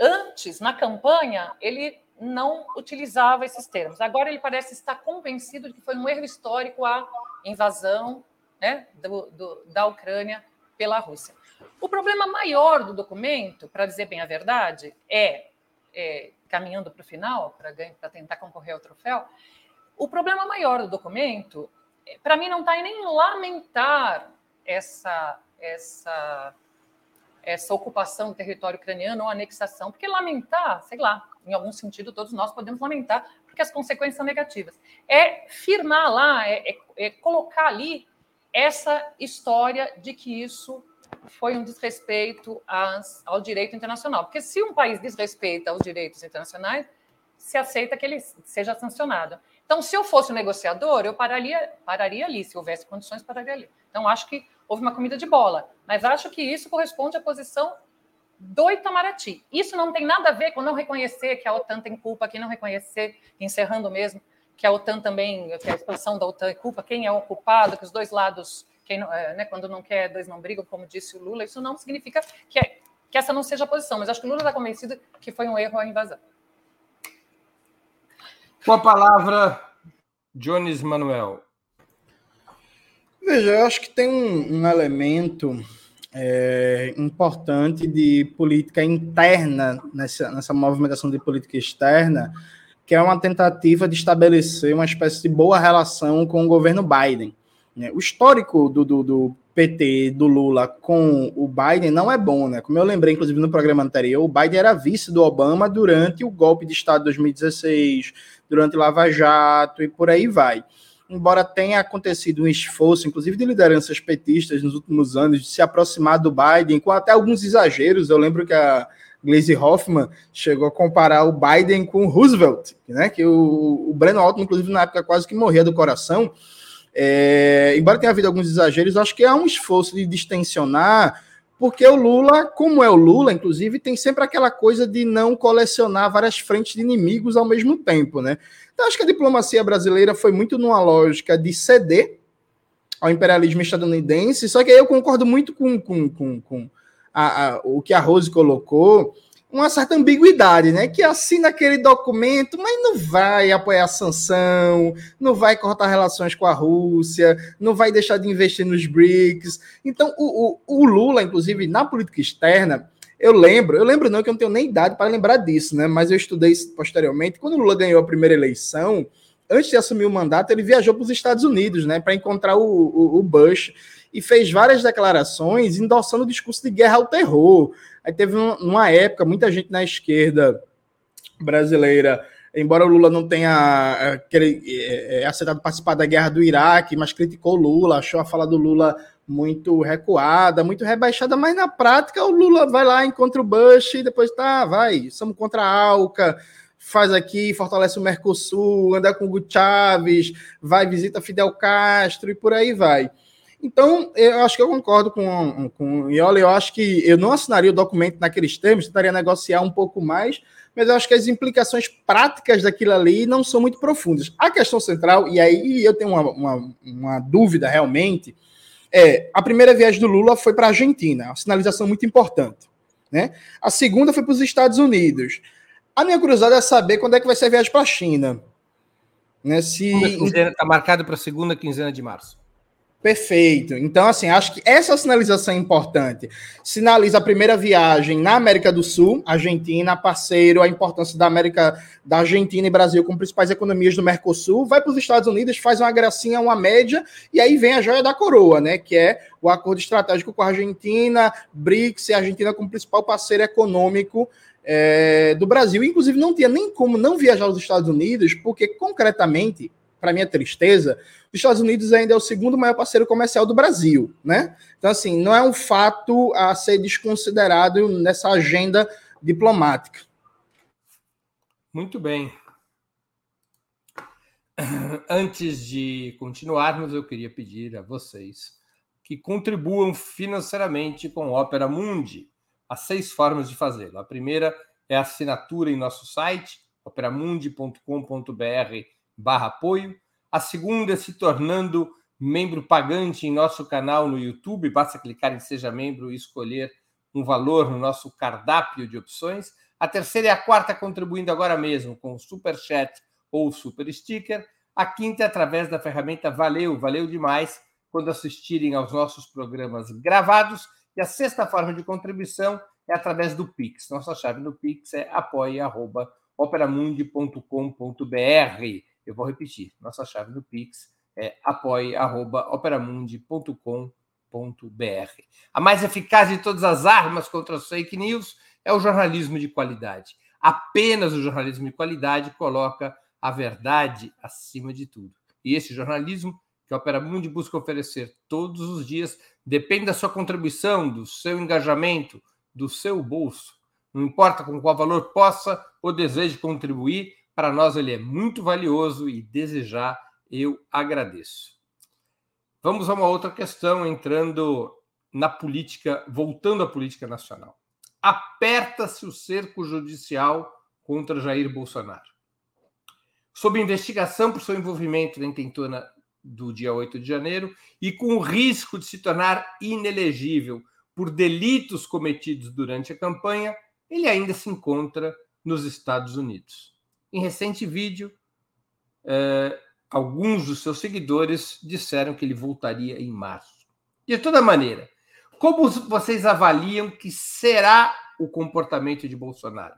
Antes, na campanha, ele não utilizava esses termos. Agora ele parece estar convencido de que foi um erro histórico a invasão né, do, do, da Ucrânia pela Rússia. O problema maior do documento, para dizer bem a verdade, é, é caminhando para o final, para tentar concorrer ao troféu, o problema maior do documento, é, para mim, não está em nem lamentar essa, essa essa ocupação do território ucraniano ou anexação, porque lamentar, sei lá, em algum sentido todos nós podemos lamentar, porque as consequências são negativas. É firmar lá, é, é, é colocar ali essa história de que isso foi um desrespeito às, ao direito internacional. Porque se um país desrespeita aos direitos internacionais, se aceita que ele seja sancionado. Então, se eu fosse um negociador, eu pararia, pararia ali, se houvesse condições, pararia ali. Então, acho que houve uma comida de bola. Mas acho que isso corresponde à posição do Itamaraty. Isso não tem nada a ver com não reconhecer que a OTAN tem culpa, que não reconhecer, encerrando mesmo, que a OTAN também, que a expansão da OTAN é culpa, quem é o culpado, que os dois lados, quem não, é, né, quando não quer, dois não brigam, como disse o Lula, isso não significa que, é, que essa não seja a posição, mas acho que o Lula está convencido que foi um erro a invasão.
Com a palavra, Jones Manuel.
Veja, eu acho que tem um, um elemento é, importante de política interna nessa, nessa movimentação de política externa, que é uma tentativa de estabelecer uma espécie de boa relação com o governo Biden. Né? O histórico do, do, do PT, do Lula com o Biden não é bom, né? Como eu lembrei, inclusive, no programa anterior, o Biden era vice do Obama durante o golpe de Estado de 2016, durante Lava Jato e por aí vai embora tenha acontecido um esforço, inclusive de lideranças petistas nos últimos anos, de se aproximar do Biden, com até alguns exageros. Eu lembro que a Glaze Hoffman chegou a comparar o Biden com o Roosevelt, né? Que o, o Breno Altman, inclusive, na época quase que morria do coração. É, embora tenha havido alguns exageros, acho que há um esforço de distensionar porque o Lula, como é o Lula, inclusive, tem sempre aquela coisa de não colecionar várias frentes de inimigos ao mesmo tempo, né? Então, acho que a diplomacia brasileira foi muito numa lógica de ceder ao imperialismo estadunidense, só que aí eu concordo muito com, com, com, com a, a, o que a Rose colocou, uma certa ambiguidade, né? Que assina aquele documento, mas não vai apoiar a sanção, não vai cortar relações com a Rússia, não vai deixar de investir nos BRICS. Então, o, o, o Lula, inclusive, na política externa, eu lembro, eu lembro não que eu não tenho nem idade para lembrar disso, né? Mas eu estudei posteriormente. Quando Lula ganhou a primeira eleição, antes de assumir o mandato, ele viajou para os Estados Unidos, né, para encontrar o, o, o, Bush e fez várias declarações endossando o discurso de guerra ao terror. Aí teve um, uma época, muita gente na esquerda brasileira, embora o Lula não tenha é, é, é, aceitado participar da guerra do Iraque, mas criticou Lula, achou a fala do Lula muito recuada, muito rebaixada, mas na prática o Lula vai lá, encontra o Bush e depois tá, vai, somos contra a ALCA, faz aqui, fortalece o Mercosul, anda com o Chaves, vai, visita Fidel Castro e por aí vai. Então, eu acho que eu concordo com, com o Iola, eu acho que eu não assinaria o documento naqueles termos, tentaria negociar um pouco mais, mas eu acho que as implicações práticas daquilo ali não são muito profundas. A questão central, e aí eu tenho uma, uma, uma dúvida realmente, é a primeira viagem do Lula foi para a Argentina, uma sinalização muito importante. Né? A segunda foi para os Estados Unidos. A minha curiosidade é saber quando é que vai ser a viagem para a China. Né? Se...
Está marcado para a segunda quinzena de março.
Perfeito. Então, assim, acho que essa sinalização é importante. Sinaliza a primeira viagem na América do Sul, Argentina, parceiro, a importância da América, da Argentina e Brasil como principais economias do Mercosul, vai para os Estados Unidos, faz uma gracinha, uma média, e aí vem a joia da coroa, né? Que é o acordo estratégico com a Argentina, BRICS a Argentina como principal parceiro econômico é, do Brasil. Inclusive, não tinha nem como não viajar aos Estados Unidos, porque concretamente, para minha tristeza, os Estados Unidos ainda é o segundo maior parceiro comercial do Brasil, né? Então, assim, não é um fato a ser desconsiderado nessa agenda diplomática.
Muito bem. Antes de continuarmos, eu queria pedir a vocês que contribuam financeiramente com o Opera Mundi. Há seis formas de fazê-lo. A primeira é a assinatura em nosso site, operamundi.com.br barra apoio. A segunda é se tornando membro pagante em nosso canal no YouTube. Basta clicar em Seja Membro e escolher um valor no nosso cardápio de opções. A terceira e a quarta contribuindo agora mesmo com o Super Chat ou Super Sticker. A quinta é através da ferramenta Valeu, valeu demais quando assistirem aos nossos programas gravados. E a sexta forma de contribuição é através do Pix. Nossa chave no Pix é apoia.operamundi.com.br. Eu vou repetir. Nossa chave no Pix é apoie.operamundi.com.br. A mais eficaz de todas as armas contra as fake news é o jornalismo de qualidade. Apenas o jornalismo de qualidade coloca a verdade acima de tudo. E esse jornalismo que a Opera Mundi busca oferecer todos os dias depende da sua contribuição, do seu engajamento, do seu bolso. Não importa com qual valor possa ou deseje contribuir, para nós ele é muito valioso e desejar eu agradeço. Vamos a uma outra questão, entrando na política, voltando à política nacional. Aperta-se o cerco judicial contra Jair Bolsonaro. Sob investigação por seu envolvimento na intentona do dia 8 de janeiro e com o risco de se tornar inelegível por delitos cometidos durante a campanha, ele ainda se encontra nos Estados Unidos. Em recente vídeo, é, alguns dos seus seguidores disseram que ele voltaria em março. De toda maneira, como vocês avaliam que será o comportamento de Bolsonaro?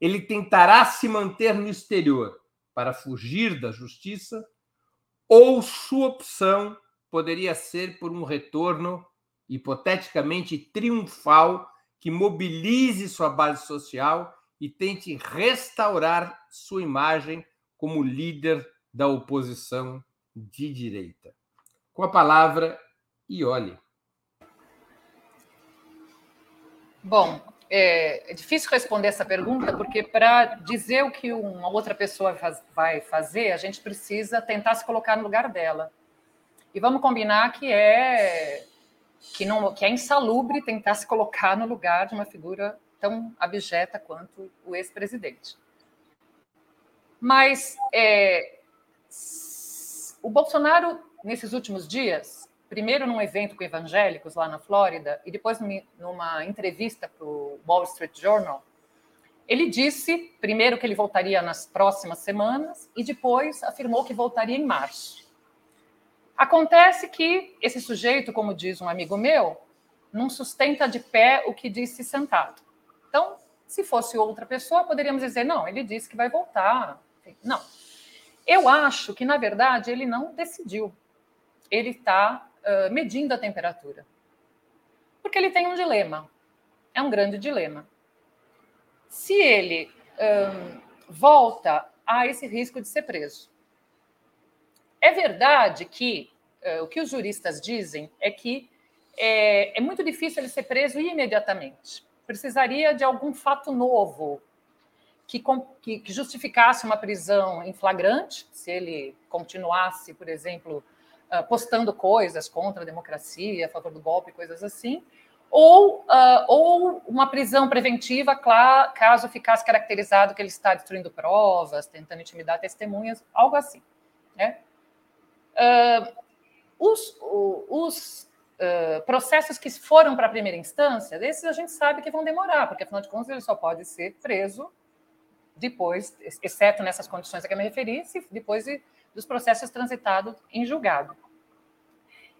Ele tentará se manter no exterior para fugir da justiça ou sua opção poderia ser por um retorno hipoteticamente triunfal que mobilize sua base social e tente restaurar sua imagem como líder da oposição de direita. Com a palavra, e olhe.
Bom, é, é, difícil responder essa pergunta, porque para dizer o que uma outra pessoa vai fazer, a gente precisa tentar se colocar no lugar dela. E vamos combinar que é que não que é insalubre tentar se colocar no lugar de uma figura tão abjeta quanto o ex-presidente. Mas é, o Bolsonaro, nesses últimos dias, primeiro num evento com evangélicos lá na Flórida, e depois numa entrevista para o Wall Street Journal, ele disse, primeiro, que ele voltaria nas próximas semanas, e depois afirmou que voltaria em março. Acontece que esse sujeito, como diz um amigo meu, não sustenta de pé o que disse sentado. Então, se fosse outra pessoa, poderíamos dizer, não, ele disse que vai voltar. Não. Eu acho que, na verdade, ele não decidiu. Ele está uh, medindo a temperatura. Porque ele tem um dilema. É um grande dilema. Se ele um, volta a esse risco de ser preso. É verdade que uh, o que os juristas dizem é que é, é muito difícil ele ser preso imediatamente. Precisaria de algum fato novo que, que, que, justificasse uma prisão em flagrante, se ele continuasse, por exemplo, uh, postando coisas contra a democracia, a favor do golpe, coisas assim, ou, uh, ou uma prisão preventiva, claro, caso ficasse caracterizado que ele está destruindo provas, tentando intimidar testemunhas, algo assim. Né? Uh, os, os processos que foram para a primeira instância, desses a gente sabe que vão demorar, porque afinal de contas ele só pode ser preso depois, exceto nessas condições a que eu me referi, depois de, dos processos transitados em julgado.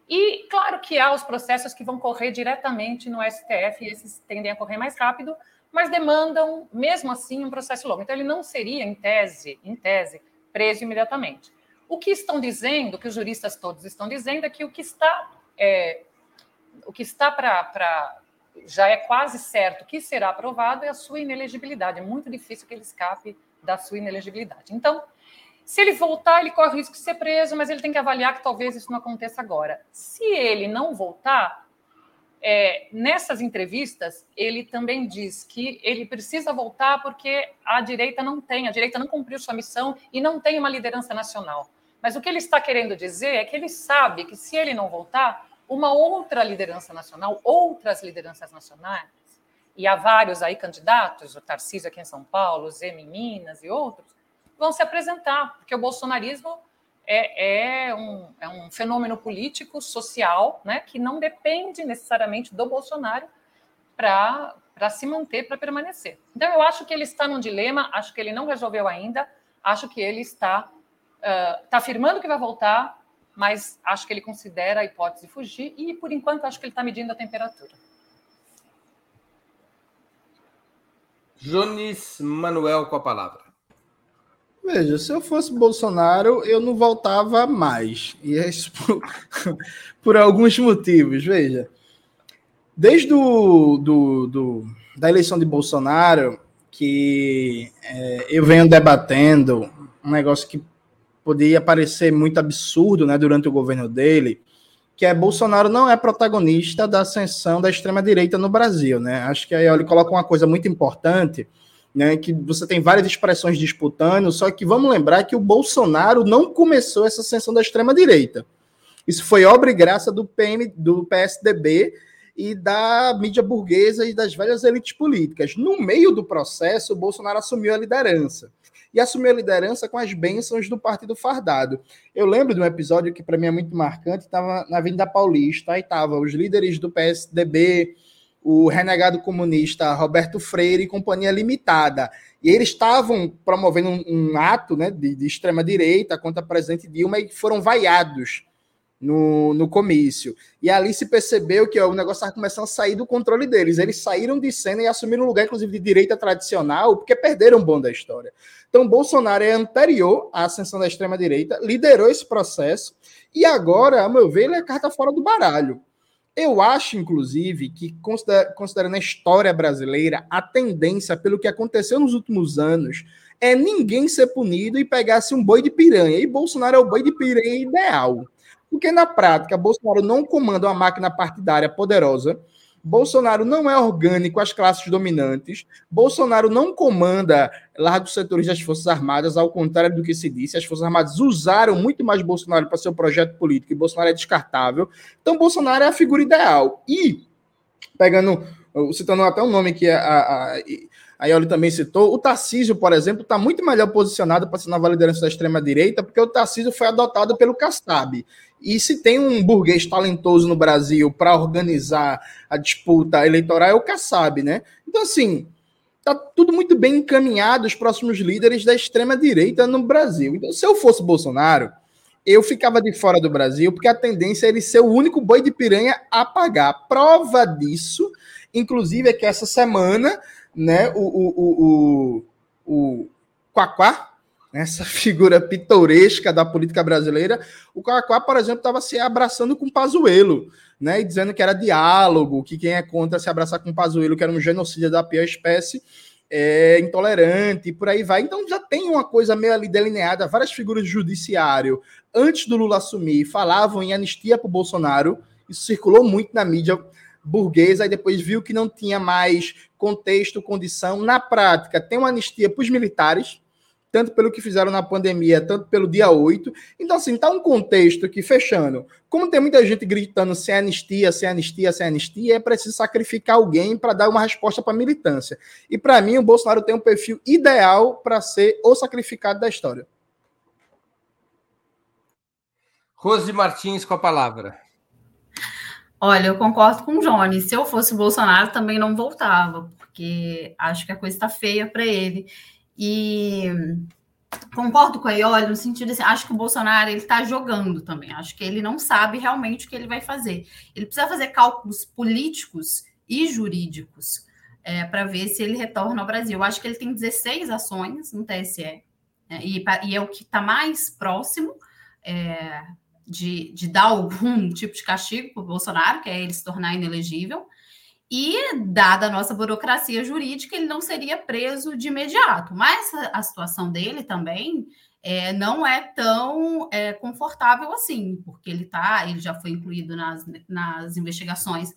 E claro que há os processos que vão correr diretamente no STF, e esses tendem a correr mais rápido, mas demandam, mesmo assim, um processo longo. Então, ele não seria, em tese, em tese, preso imediatamente. O que estão dizendo, o que os juristas todos estão dizendo, é que o que está, é, o que está para já é quase certo que será aprovado é a sua inelegibilidade. É muito difícil que ele escape da sua inelegibilidade. Então, se ele voltar, ele corre o risco de ser preso, mas ele tem que avaliar que talvez isso não aconteça agora. Se ele não voltar, é, nessas entrevistas, ele também diz que ele precisa voltar porque a direita não tem, a direita não cumpriu sua missão e não tem uma liderança nacional. Mas o que ele está querendo dizer é que ele sabe que se ele não voltar, uma outra liderança nacional, outras lideranças nacionais, e há vários aí candidatos, o Tarcísio aqui em São Paulo, o Zema em Minas e outros, vão se apresentar, porque o bolsonarismo é, é, um, é um fenômeno político, social, né, que não depende necessariamente do Bolsonaro para se manter, para permanecer. Então, eu acho que ele está num dilema, acho que ele não resolveu ainda, acho que ele está, uh, está afirmando que vai voltar, mas acho que ele considera a hipótese de fugir e, por enquanto, acho que ele está medindo a temperatura.
Jones Manuel com a palavra.
Veja, se eu fosse Bolsonaro, eu não voltava mais. E é isso por, por alguns motivos. Veja, desde do, do, do, da eleição de Bolsonaro, que é, eu venho debatendo um negócio que poderia parecer muito absurdo né, durante o governo dele, que é Bolsonaro não é protagonista da ascensão da extrema-direita no Brasil. Né? Acho que aí ele coloca uma coisa muito importante, né, que você tem várias expressões disputando, só que vamos lembrar que o Bolsonaro não começou essa ascensão da extrema-direita. Isso foi obra e graça do, PM, do PSDB e da mídia burguesa e das velhas elites políticas. No meio do processo, o Bolsonaro assumiu a liderança. E assumiu a liderança com as bênçãos do Partido Fardado. Eu lembro de um episódio que para mim é muito marcante, estava na Avenida Paulista, aí estavam os líderes do PSDB, o renegado comunista Roberto Freire e Companhia Limitada. E eles estavam promovendo um, um ato né, de, de extrema-direita contra a presidente Dilma e foram vaiados no, no comício. E ali se percebeu que ó, o negócio estava começando a sair do controle deles. Eles saíram de cena e assumiram um lugar, inclusive, de direita tradicional, porque perderam o bom da história. Então, Bolsonaro é anterior à ascensão da extrema-direita, liderou esse processo, e agora, a meu ver, ele é carta fora do baralho. Eu acho, inclusive, que, considerando a história brasileira, a tendência, pelo que aconteceu nos últimos anos, é ninguém ser punido e pegasse um boi de piranha. E Bolsonaro é o boi de piranha ideal. Porque, na prática, Bolsonaro não comanda uma máquina partidária poderosa, Bolsonaro não é orgânico às classes dominantes. Bolsonaro não comanda largos setores das Forças Armadas, ao contrário do que se disse. As Forças Armadas usaram muito mais Bolsonaro para seu projeto político e Bolsonaro é descartável. Então, Bolsonaro é a figura ideal. E, pegando, citando até um nome que a, a, a Ioli também citou, o Tarcísio, por exemplo, está muito melhor posicionado para ser nova liderança da extrema-direita, porque o Tarcísio foi adotado pelo Kassab. E se tem um burguês talentoso no Brasil para organizar a disputa eleitoral, é o Kassab, né? Então, assim, tá tudo muito bem encaminhado os próximos líderes da extrema-direita no Brasil. Então, se eu fosse Bolsonaro, eu ficava de fora do Brasil, porque a tendência é ele ser o único boi de piranha a pagar. Prova disso, inclusive, é que essa semana, né, o, o, o, o, o Quaquá, essa figura pitoresca da política brasileira, o Cauacuá, por exemplo, estava se abraçando com Pazuello, né, e dizendo que era diálogo, que quem é contra se abraçar com Pazuello, que era um genocídio da pior espécie, é intolerante, e por aí vai. Então já tem uma coisa meio ali delineada, várias figuras do judiciário, antes do Lula assumir, falavam em anistia para o Bolsonaro, isso circulou muito na mídia burguesa, e depois viu que não tinha mais contexto, condição. Na prática, tem uma anistia para os militares, tanto pelo que fizeram na pandemia, tanto pelo dia 8. Então, assim, tá um contexto que, fechando, como tem muita gente gritando sem anistia, sem anistia, sem anistia, é preciso sacrificar alguém para dar uma resposta para a militância. E, para mim, o Bolsonaro tem um perfil ideal para ser o sacrificado da história.
Rose Martins com a palavra.
Olha, eu concordo com o Johnny. Se eu fosse o Bolsonaro, também não voltava, porque acho que a coisa está feia para ele. E concordo com a Ioli no sentido assim, acho que o Bolsonaro ele está jogando também. Acho que ele não sabe realmente o que ele vai fazer. Ele precisa fazer cálculos políticos e jurídicos é, para ver se ele retorna ao Brasil. Acho que ele tem 16 ações no TSE né, e, e, é o que está mais próximo é, de, de dar algum tipo de castigo para o Bolsonaro, que é ele se tornar inelegível. E, dada a nossa burocracia jurídica, ele não seria preso de imediato. Mas a, situação dele também é, não é tão é, confortável assim, porque ele tá, ele já foi incluído nas, nas investigações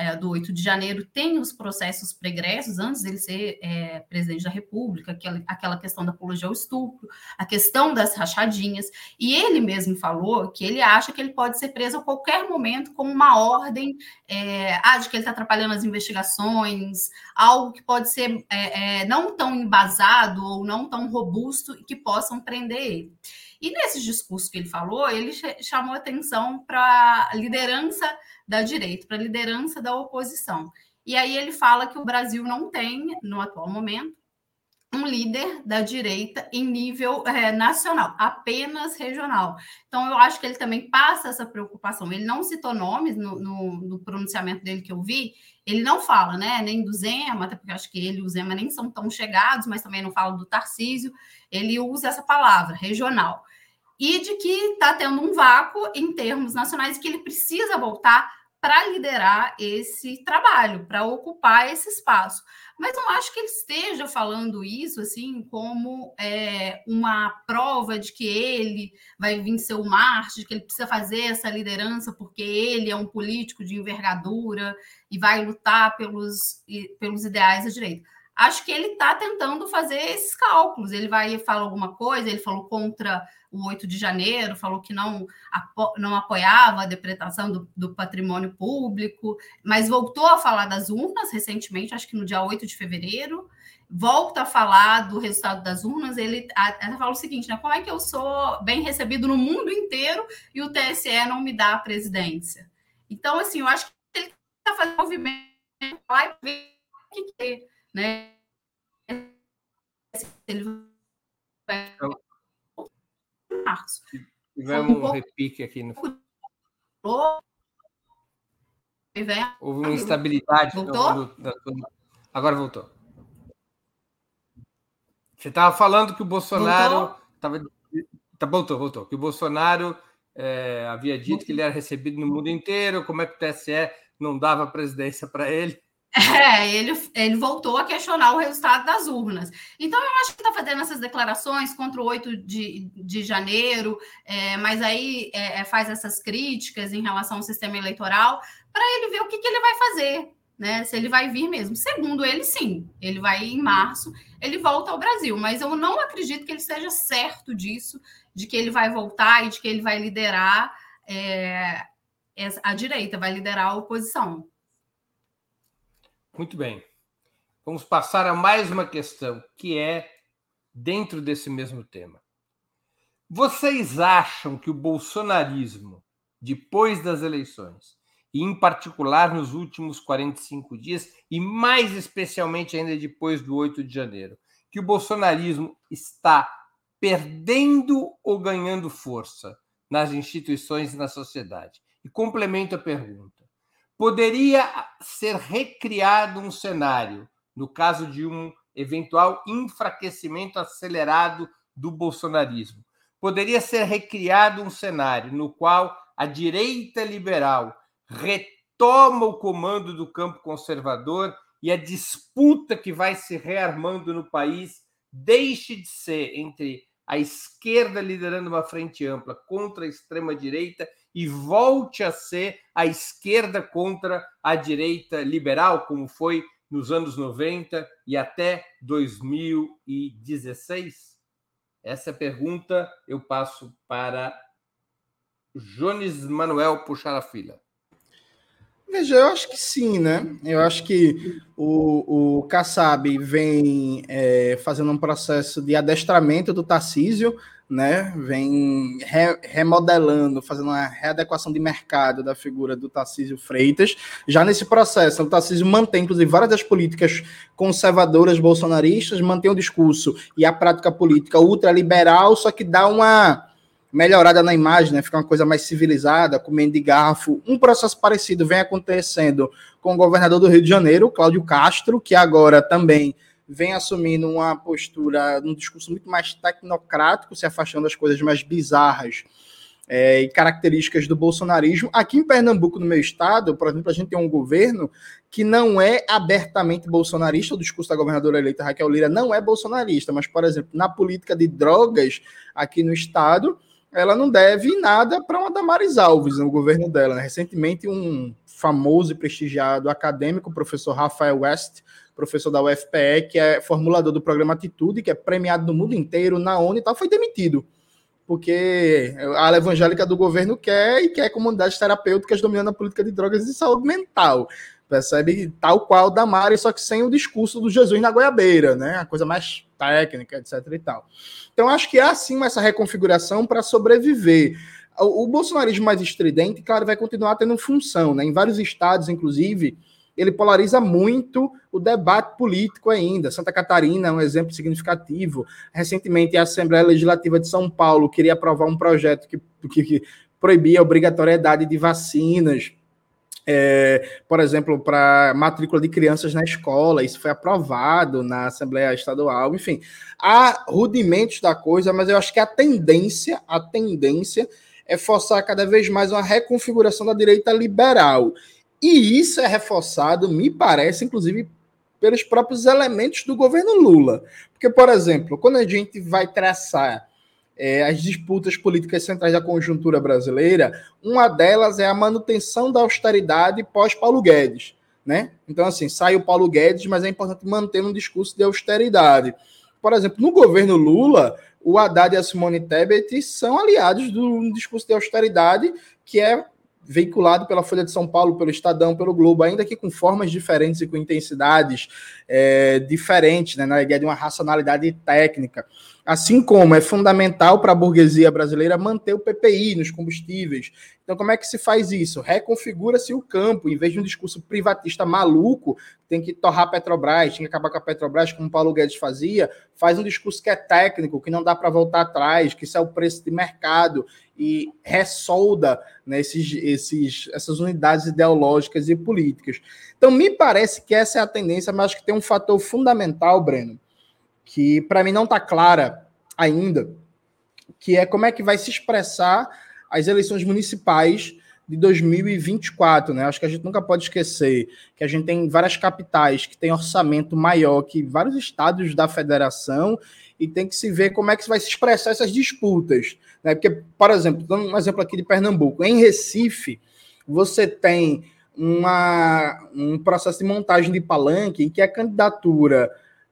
é, do 8 de janeiro tem os processos pregressos antes dele ser é, presidente da República, aquela, aquela questão da apologia ao estupro, a questão das rachadinhas, e ele mesmo falou que ele acha que ele pode ser preso a qualquer momento com uma ordem é, ah, de que ele está atrapalhando as investigações, algo que pode ser é, é, não tão embasado ou não tão robusto e que possam prender ele. E nesse discurso que ele falou, ele chamou atenção para a liderança da direita, para a liderança da oposição. E aí ele fala que o Brasil não tem, no atual momento, um líder da direita em nível é, nacional, apenas regional. Então, eu acho que ele também passa essa preocupação. Ele não citou nomes no, no, no pronunciamento dele que eu vi, ele não fala, né, nem do Zema, até porque eu acho que ele e o Zema nem são tão chegados, mas também não fala do Tarcísio. Ele usa essa palavra, regional e de que está tendo um vácuo em termos nacionais que ele precisa voltar para liderar esse trabalho, para ocupar esse espaço. Mas não acho que ele esteja falando isso assim como é, uma prova de que ele vai vencer o Marte, de que ele precisa fazer essa liderança porque ele é um político de envergadura e vai lutar pelos, pelos ideais da direita acho que ele está tentando fazer esses cálculos. Ele vai falar alguma coisa, ele falou contra o 8 de janeiro, falou que não, apo não apoiava a depretação do, do, patrimônio público, mas voltou a falar das urnas recentemente, acho que no dia 8 de fevereiro. Volta a falar do resultado das urnas. Ele ela fala o seguinte: né, como é que eu sou bem recebido no mundo inteiro e o TSE não me dá a presidência? Então, assim, eu acho que ele está fazendo movimento e ver o que, que é né? Ele vai então,
março. Tivemos um, repique aqui no. Houve uma instabilidade.
Voltou?
Agora voltou. Você estava falando que o Bolsonaro. Tava... Tá, voltou, voltou. Que o Bolsonaro é, havia dito que ele era recebido no mundo inteiro, como é que o TSE não dava presidência para ele.
É, ele, ele voltou a questionar o resultado das urnas. Então, eu acho que está fazendo essas declarações contra o 8 de, de janeiro, é, mas aí é, é, faz essas críticas em relação ao sistema eleitoral, para ele ver o que, que ele vai fazer, né? Se ele vai vir mesmo. Segundo ele, sim, ele vai em março, ele volta ao Brasil, mas eu não acredito que ele esteja certo disso, de que ele vai voltar e de que ele vai liderar é, a direita, vai liderar a oposição.
Muito bem. Vamos passar a mais uma questão, que é dentro desse mesmo tema. Vocês acham que o bolsonarismo, depois das eleições, e em particular nos últimos 45 dias, e mais especialmente ainda depois do 8 de janeiro, que o bolsonarismo está perdendo ou ganhando força nas instituições e na sociedade? E complemento a pergunta poderia ser recriado um cenário, no caso de um eventual enfraquecimento acelerado do bolsonarismo. Poderia ser recriado um cenário no qual a direita liberal retoma o comando do campo conservador e a disputa que vai se rearmando no país deixe de ser entre a esquerda liderando uma frente ampla contra a extrema-direita e volte a ser a esquerda contra a direita liberal, como foi nos anos 90 e até 2016? Essa pergunta eu passo para Jones Manuel puxar a fila.
Veja, eu acho que sim, né? Eu acho que o, o Kassab vem é, fazendo um processo de adestramento do Tarcísio, né? Vem re, remodelando, fazendo uma readequação de mercado da figura do Tarcísio Freitas. Já nesse processo, o Tarcísio mantém, inclusive, várias das políticas conservadoras bolsonaristas, mantém o discurso e a prática política ultraliberal, só que dá uma melhorada na imagem, né? Fica uma coisa mais civilizada, comendo de garfo. Um processo parecido vem acontecendo com o governador do Rio de Janeiro, Cláudio Castro, que agora também vem assumindo uma postura, um discurso muito mais tecnocrático, se afastando das coisas mais bizarras é, e características do bolsonarismo. Aqui em Pernambuco, no meu estado, por exemplo, a gente tem um governo que não é abertamente bolsonarista, o discurso da governadora eleita Raquel Lira não é bolsonarista, mas, por exemplo, na política de drogas aqui no estado, ela não deve nada para uma Damares Alves no governo dela. Né? Recentemente, um famoso e prestigiado acadêmico, o professor Rafael West, professor da UFPE, que é formulador do programa Atitude, que é premiado no mundo inteiro, na ONU e tal, foi demitido. Porque a ala evangélica do governo quer e quer comunidades terapêuticas dominando a política de drogas e saúde mental. Percebe? Tal qual Damares, só que sem o discurso do Jesus na goiabeira, né? A coisa mais técnica, etc e tal. Então, acho que há sim essa reconfiguração para sobreviver. O, bolsonarismo mais estridente, claro, vai continuar tendo função, né? Em vários estados, inclusive, ele polariza muito o debate político ainda. Santa Catarina é um exemplo significativo. Recentemente, a Assembleia Legislativa de São Paulo queria aprovar um projeto que, que, que proibia a obrigatoriedade de vacinas é, por exemplo, para matrícula de crianças na escola, isso foi aprovado na Assembleia Estadual, enfim, há rudimentos da coisa, mas eu acho que a tendência, a tendência é forçar cada vez mais uma reconfiguração da direita liberal. E isso é reforçado, me parece, inclusive, pelos próprios elementos do governo Lula. Porque, por exemplo, quando a gente vai traçar é, as disputas políticas centrais da conjuntura brasileira, uma delas é a manutenção da austeridade pós-Paulo Guedes. Né? Então, assim, sai o Paulo Guedes, mas é importante manter um discurso de austeridade. Por exemplo, no governo Lula, o Haddad e a Simone Tebet são aliados do discurso de austeridade que é veiculado pela Folha de São Paulo, pelo Estadão, pelo Globo, ainda que com formas diferentes e com intensidades é, diferentes, né, na ideia de uma racionalidade técnica. Assim como é fundamental para a burguesia brasileira manter o PPI nos combustíveis. Então, como é que se faz isso? Reconfigura-se o campo, em vez de um discurso privatista maluco, tem que torrar a Petrobras, tem que acabar com a Petrobras, como o Paulo Guedes fazia, faz um discurso que é técnico, que não dá para voltar atrás, que isso é o preço de mercado, e ressolda né, esses, esses, essas unidades ideológicas e políticas. Então, me parece que essa é a tendência, mas acho que tem um fator fundamental, Breno, que para mim não está clara ainda, que é como é que vai se expressar as eleições municipais de 2024, né? Acho que a gente nunca pode esquecer que a gente tem várias capitais que têm orçamento maior que vários estados da federação e tem que se ver como é que vai se expressar essas disputas, né? Porque, por exemplo, dando um exemplo aqui de Pernambuco, em Recife, você tem uma, um processo de montagem de palanque em que a candidatura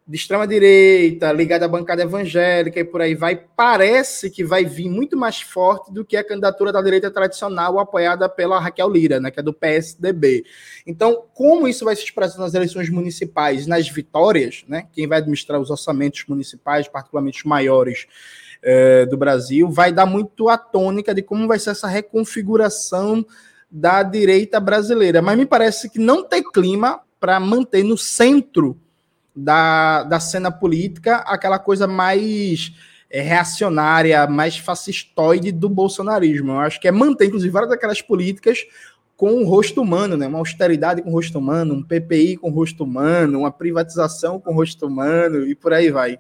de extrema-direita, ligada à bancada evangélica e por aí vai, parece que vai vir muito mais forte do que a candidatura da direita tradicional apoiada pela Raquel Lira, né, que é do PSDB. Então, como isso vai se expressar nas eleições municipais, nas vitórias, né, quem vai administrar os orçamentos municipais, particularmente os maiores eh, do Brasil, vai dar muito a tônica de como vai ser essa reconfiguração da direita brasileira. Mas me parece que não tem clima para manter no centro da, da cena política aquela coisa mais é, reacionária, mais fascistoide do bolsonarismo. Eu acho que é manter, inclusive, várias daquelas políticas com o rosto humano, né? Uma austeridade com rosto humano, um PPI com rosto humano, uma privatização com rosto humano e por aí vai.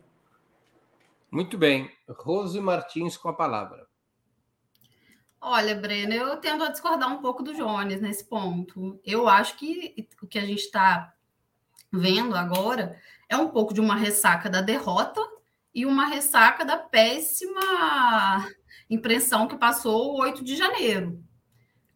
Muito bem. Rose Martins com a palavra.
Olha, Breno, eu tendo a discordar um pouco do Jones nesse ponto. Eu acho que o que a gente está vendo agora é um pouco de uma ressaca da derrota e uma ressaca da péssima impressão que passou o 8 de janeiro.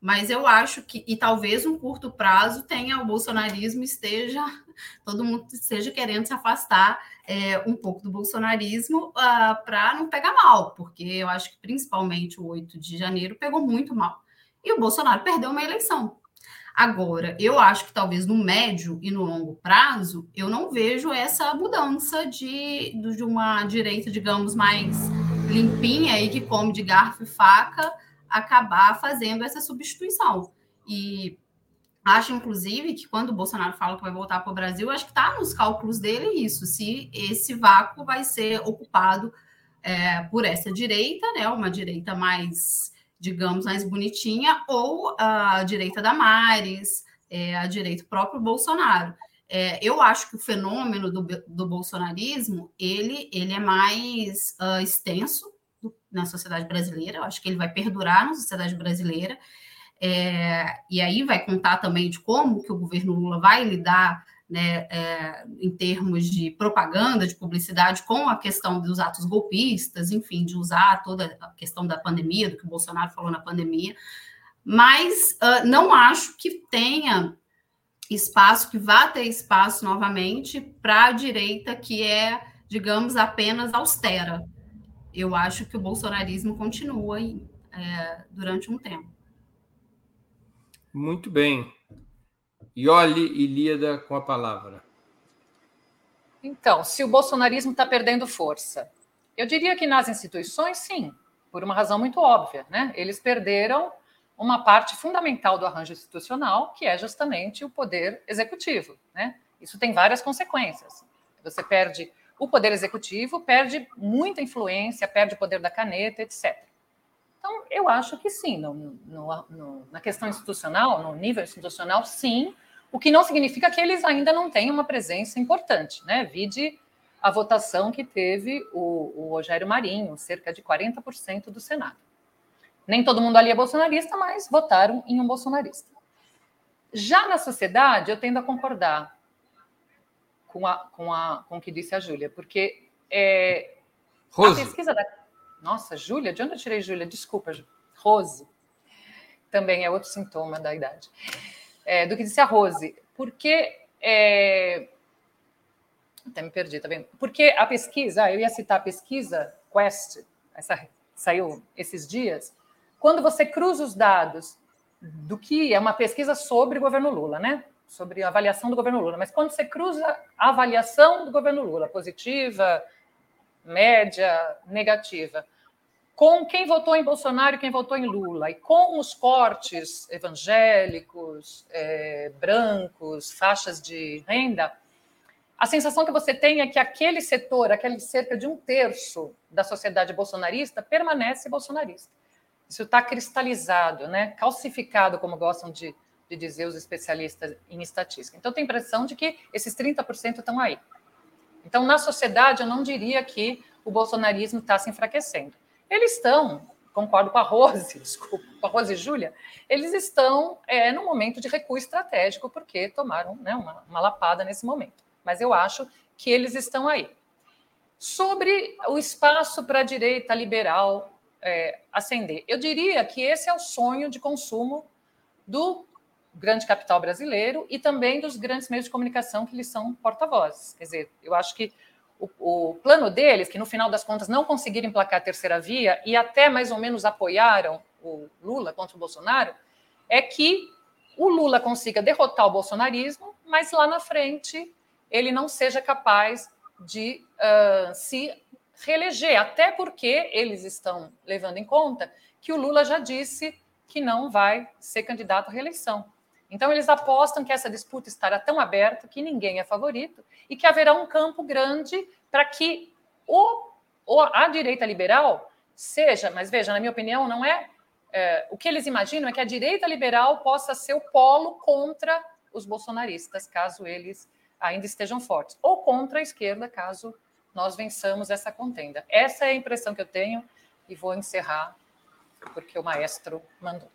Mas eu acho que, e talvez um curto prazo tenha o bolsonarismo esteja, todo mundo esteja querendo se afastar é, um pouco do bolsonarismo uh, ah, para não pegar mal, porque eu acho que principalmente o 8 de janeiro pegou muito mal. E o Bolsonaro perdeu uma eleição. Agora, eu acho que talvez no médio e no longo prazo, eu não vejo essa mudança de, de uma direita, digamos, mais limpinha e que come de garfo e faca acabar fazendo essa substituição. E acho, inclusive, que quando o Bolsonaro fala que vai voltar para o Brasil, acho que está nos cálculos dele isso, se esse vácuo vai ser ocupado é, por essa direita, né, uma direita mais, digamos, mais bonitinha, ou a direita da Mares, é, a direita próprio Bolsonaro. É, eu acho que o fenômeno do, do bolsonarismo ele, ele é mais uh, extenso na sociedade brasileira. Eu acho que ele vai perdurar na sociedade brasileira. É, e aí vai contar também de como que o governo Lula vai lidar né, é, em termos de propaganda, de publicidade, com a questão dos atos golpistas, enfim, de usar toda a questão da pandemia, do que o Bolsonaro falou na pandemia. Mas uh, não acho que tenha espaço, que vá ter espaço novamente para a direita que é, digamos, apenas austera eu acho que o bolsonarismo continua aí, é, durante um tempo.
Muito bem. Iole e Líada com a palavra.
Então, se o bolsonarismo está perdendo força, eu diria que nas instituições, sim, por uma razão muito óbvia, né? Eles perderam uma parte fundamental do arranjo institucional, que é justamente o poder executivo, né? Isso tem várias consequências. Você perde o poder executivo perde muita influência, perde o poder da caneta, etc. Então, eu acho que sim, no, no, no, na questão institucional, no nível institucional, sim, o que não significa que eles ainda não tenham uma presença importante, né? Vide a votação que teve o, o Rogério Marinho, cerca de 40% do Senado. Nem todo mundo ali é bolsonarista, mas votaram em um bolsonarista. Já na sociedade, eu tendo a concordar com, a, com, a, com o que disse a Júlia, porque é, a pesquisa da. Nossa, Júlia, de onde eu tirei Júlia? Desculpa, Rose. Também é outro sintoma da idade. É, do que disse a Rose, porque. É, até me perdi, tá vendo? Porque a pesquisa, eu ia citar a pesquisa Quest, essa saiu esses dias, quando você cruza os dados do que é uma pesquisa sobre o governo Lula, né? sobre a avaliação do governo Lula, mas quando você cruza a avaliação do governo Lula, positiva, média, negativa, com quem votou em Bolsonaro e quem votou em Lula, e com os cortes evangélicos, é, brancos, faixas de renda, a sensação que você tem é que aquele setor, aquele cerca de um terço da sociedade bolsonarista, permanece bolsonarista. Isso está cristalizado, né? calcificado, como gostam de de dizer os especialistas em estatística. Então, tem a impressão de que esses 30% estão aí. Então, na sociedade, eu não diria que o bolsonarismo está se enfraquecendo. Eles estão, concordo com a Rose, desculpa, com a Rose e Júlia, eles estão é, no momento de recuo estratégico, porque tomaram né, uma, uma lapada nesse momento. Mas eu acho que eles estão aí. Sobre o espaço para a direita liberal é, ascender, eu diria que esse é o sonho de consumo do grande capital brasileiro e também dos grandes meios de comunicação que eles são porta-vozes. Quer dizer, eu acho que o, o, plano deles, que no final das contas não conseguiram emplacar a terceira via e até mais ou menos apoiaram o Lula contra o Bolsonaro, é que o Lula consiga derrotar o bolsonarismo, mas lá na frente ele não seja capaz de uh, se reeleger, até porque eles estão levando em conta que o Lula já disse que não vai ser candidato à reeleição. Então, eles apostam que essa disputa estará tão aberta que ninguém é favorito e que haverá um campo grande para que o, o, a direita liberal seja, mas veja, na minha opinião, não é, é, o que eles imaginam é que a direita liberal possa ser o polo contra os bolsonaristas, caso eles ainda estejam fortes, ou contra a esquerda, caso nós vençamos essa contenda. Essa é a impressão que eu tenho e vou encerrar porque o maestro mandou.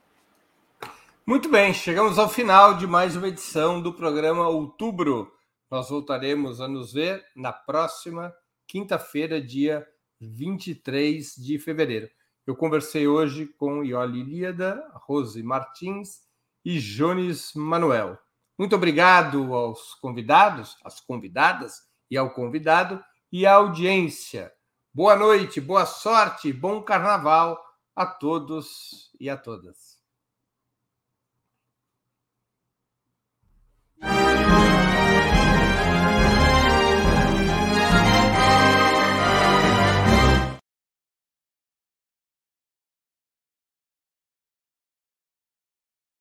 Muito bem, chegamos ao final de mais uma edição do programa Outubro. Nós voltaremos a nos ver na próxima quinta-feira, dia 23 de fevereiro. Eu conversei hoje com Ioli Líada, Rose Martins e Jones Manuel. Muito obrigado aos convidados, às convidadas e ao convidado e à audiência. Boa noite, boa sorte, bom carnaval a todos e a todas.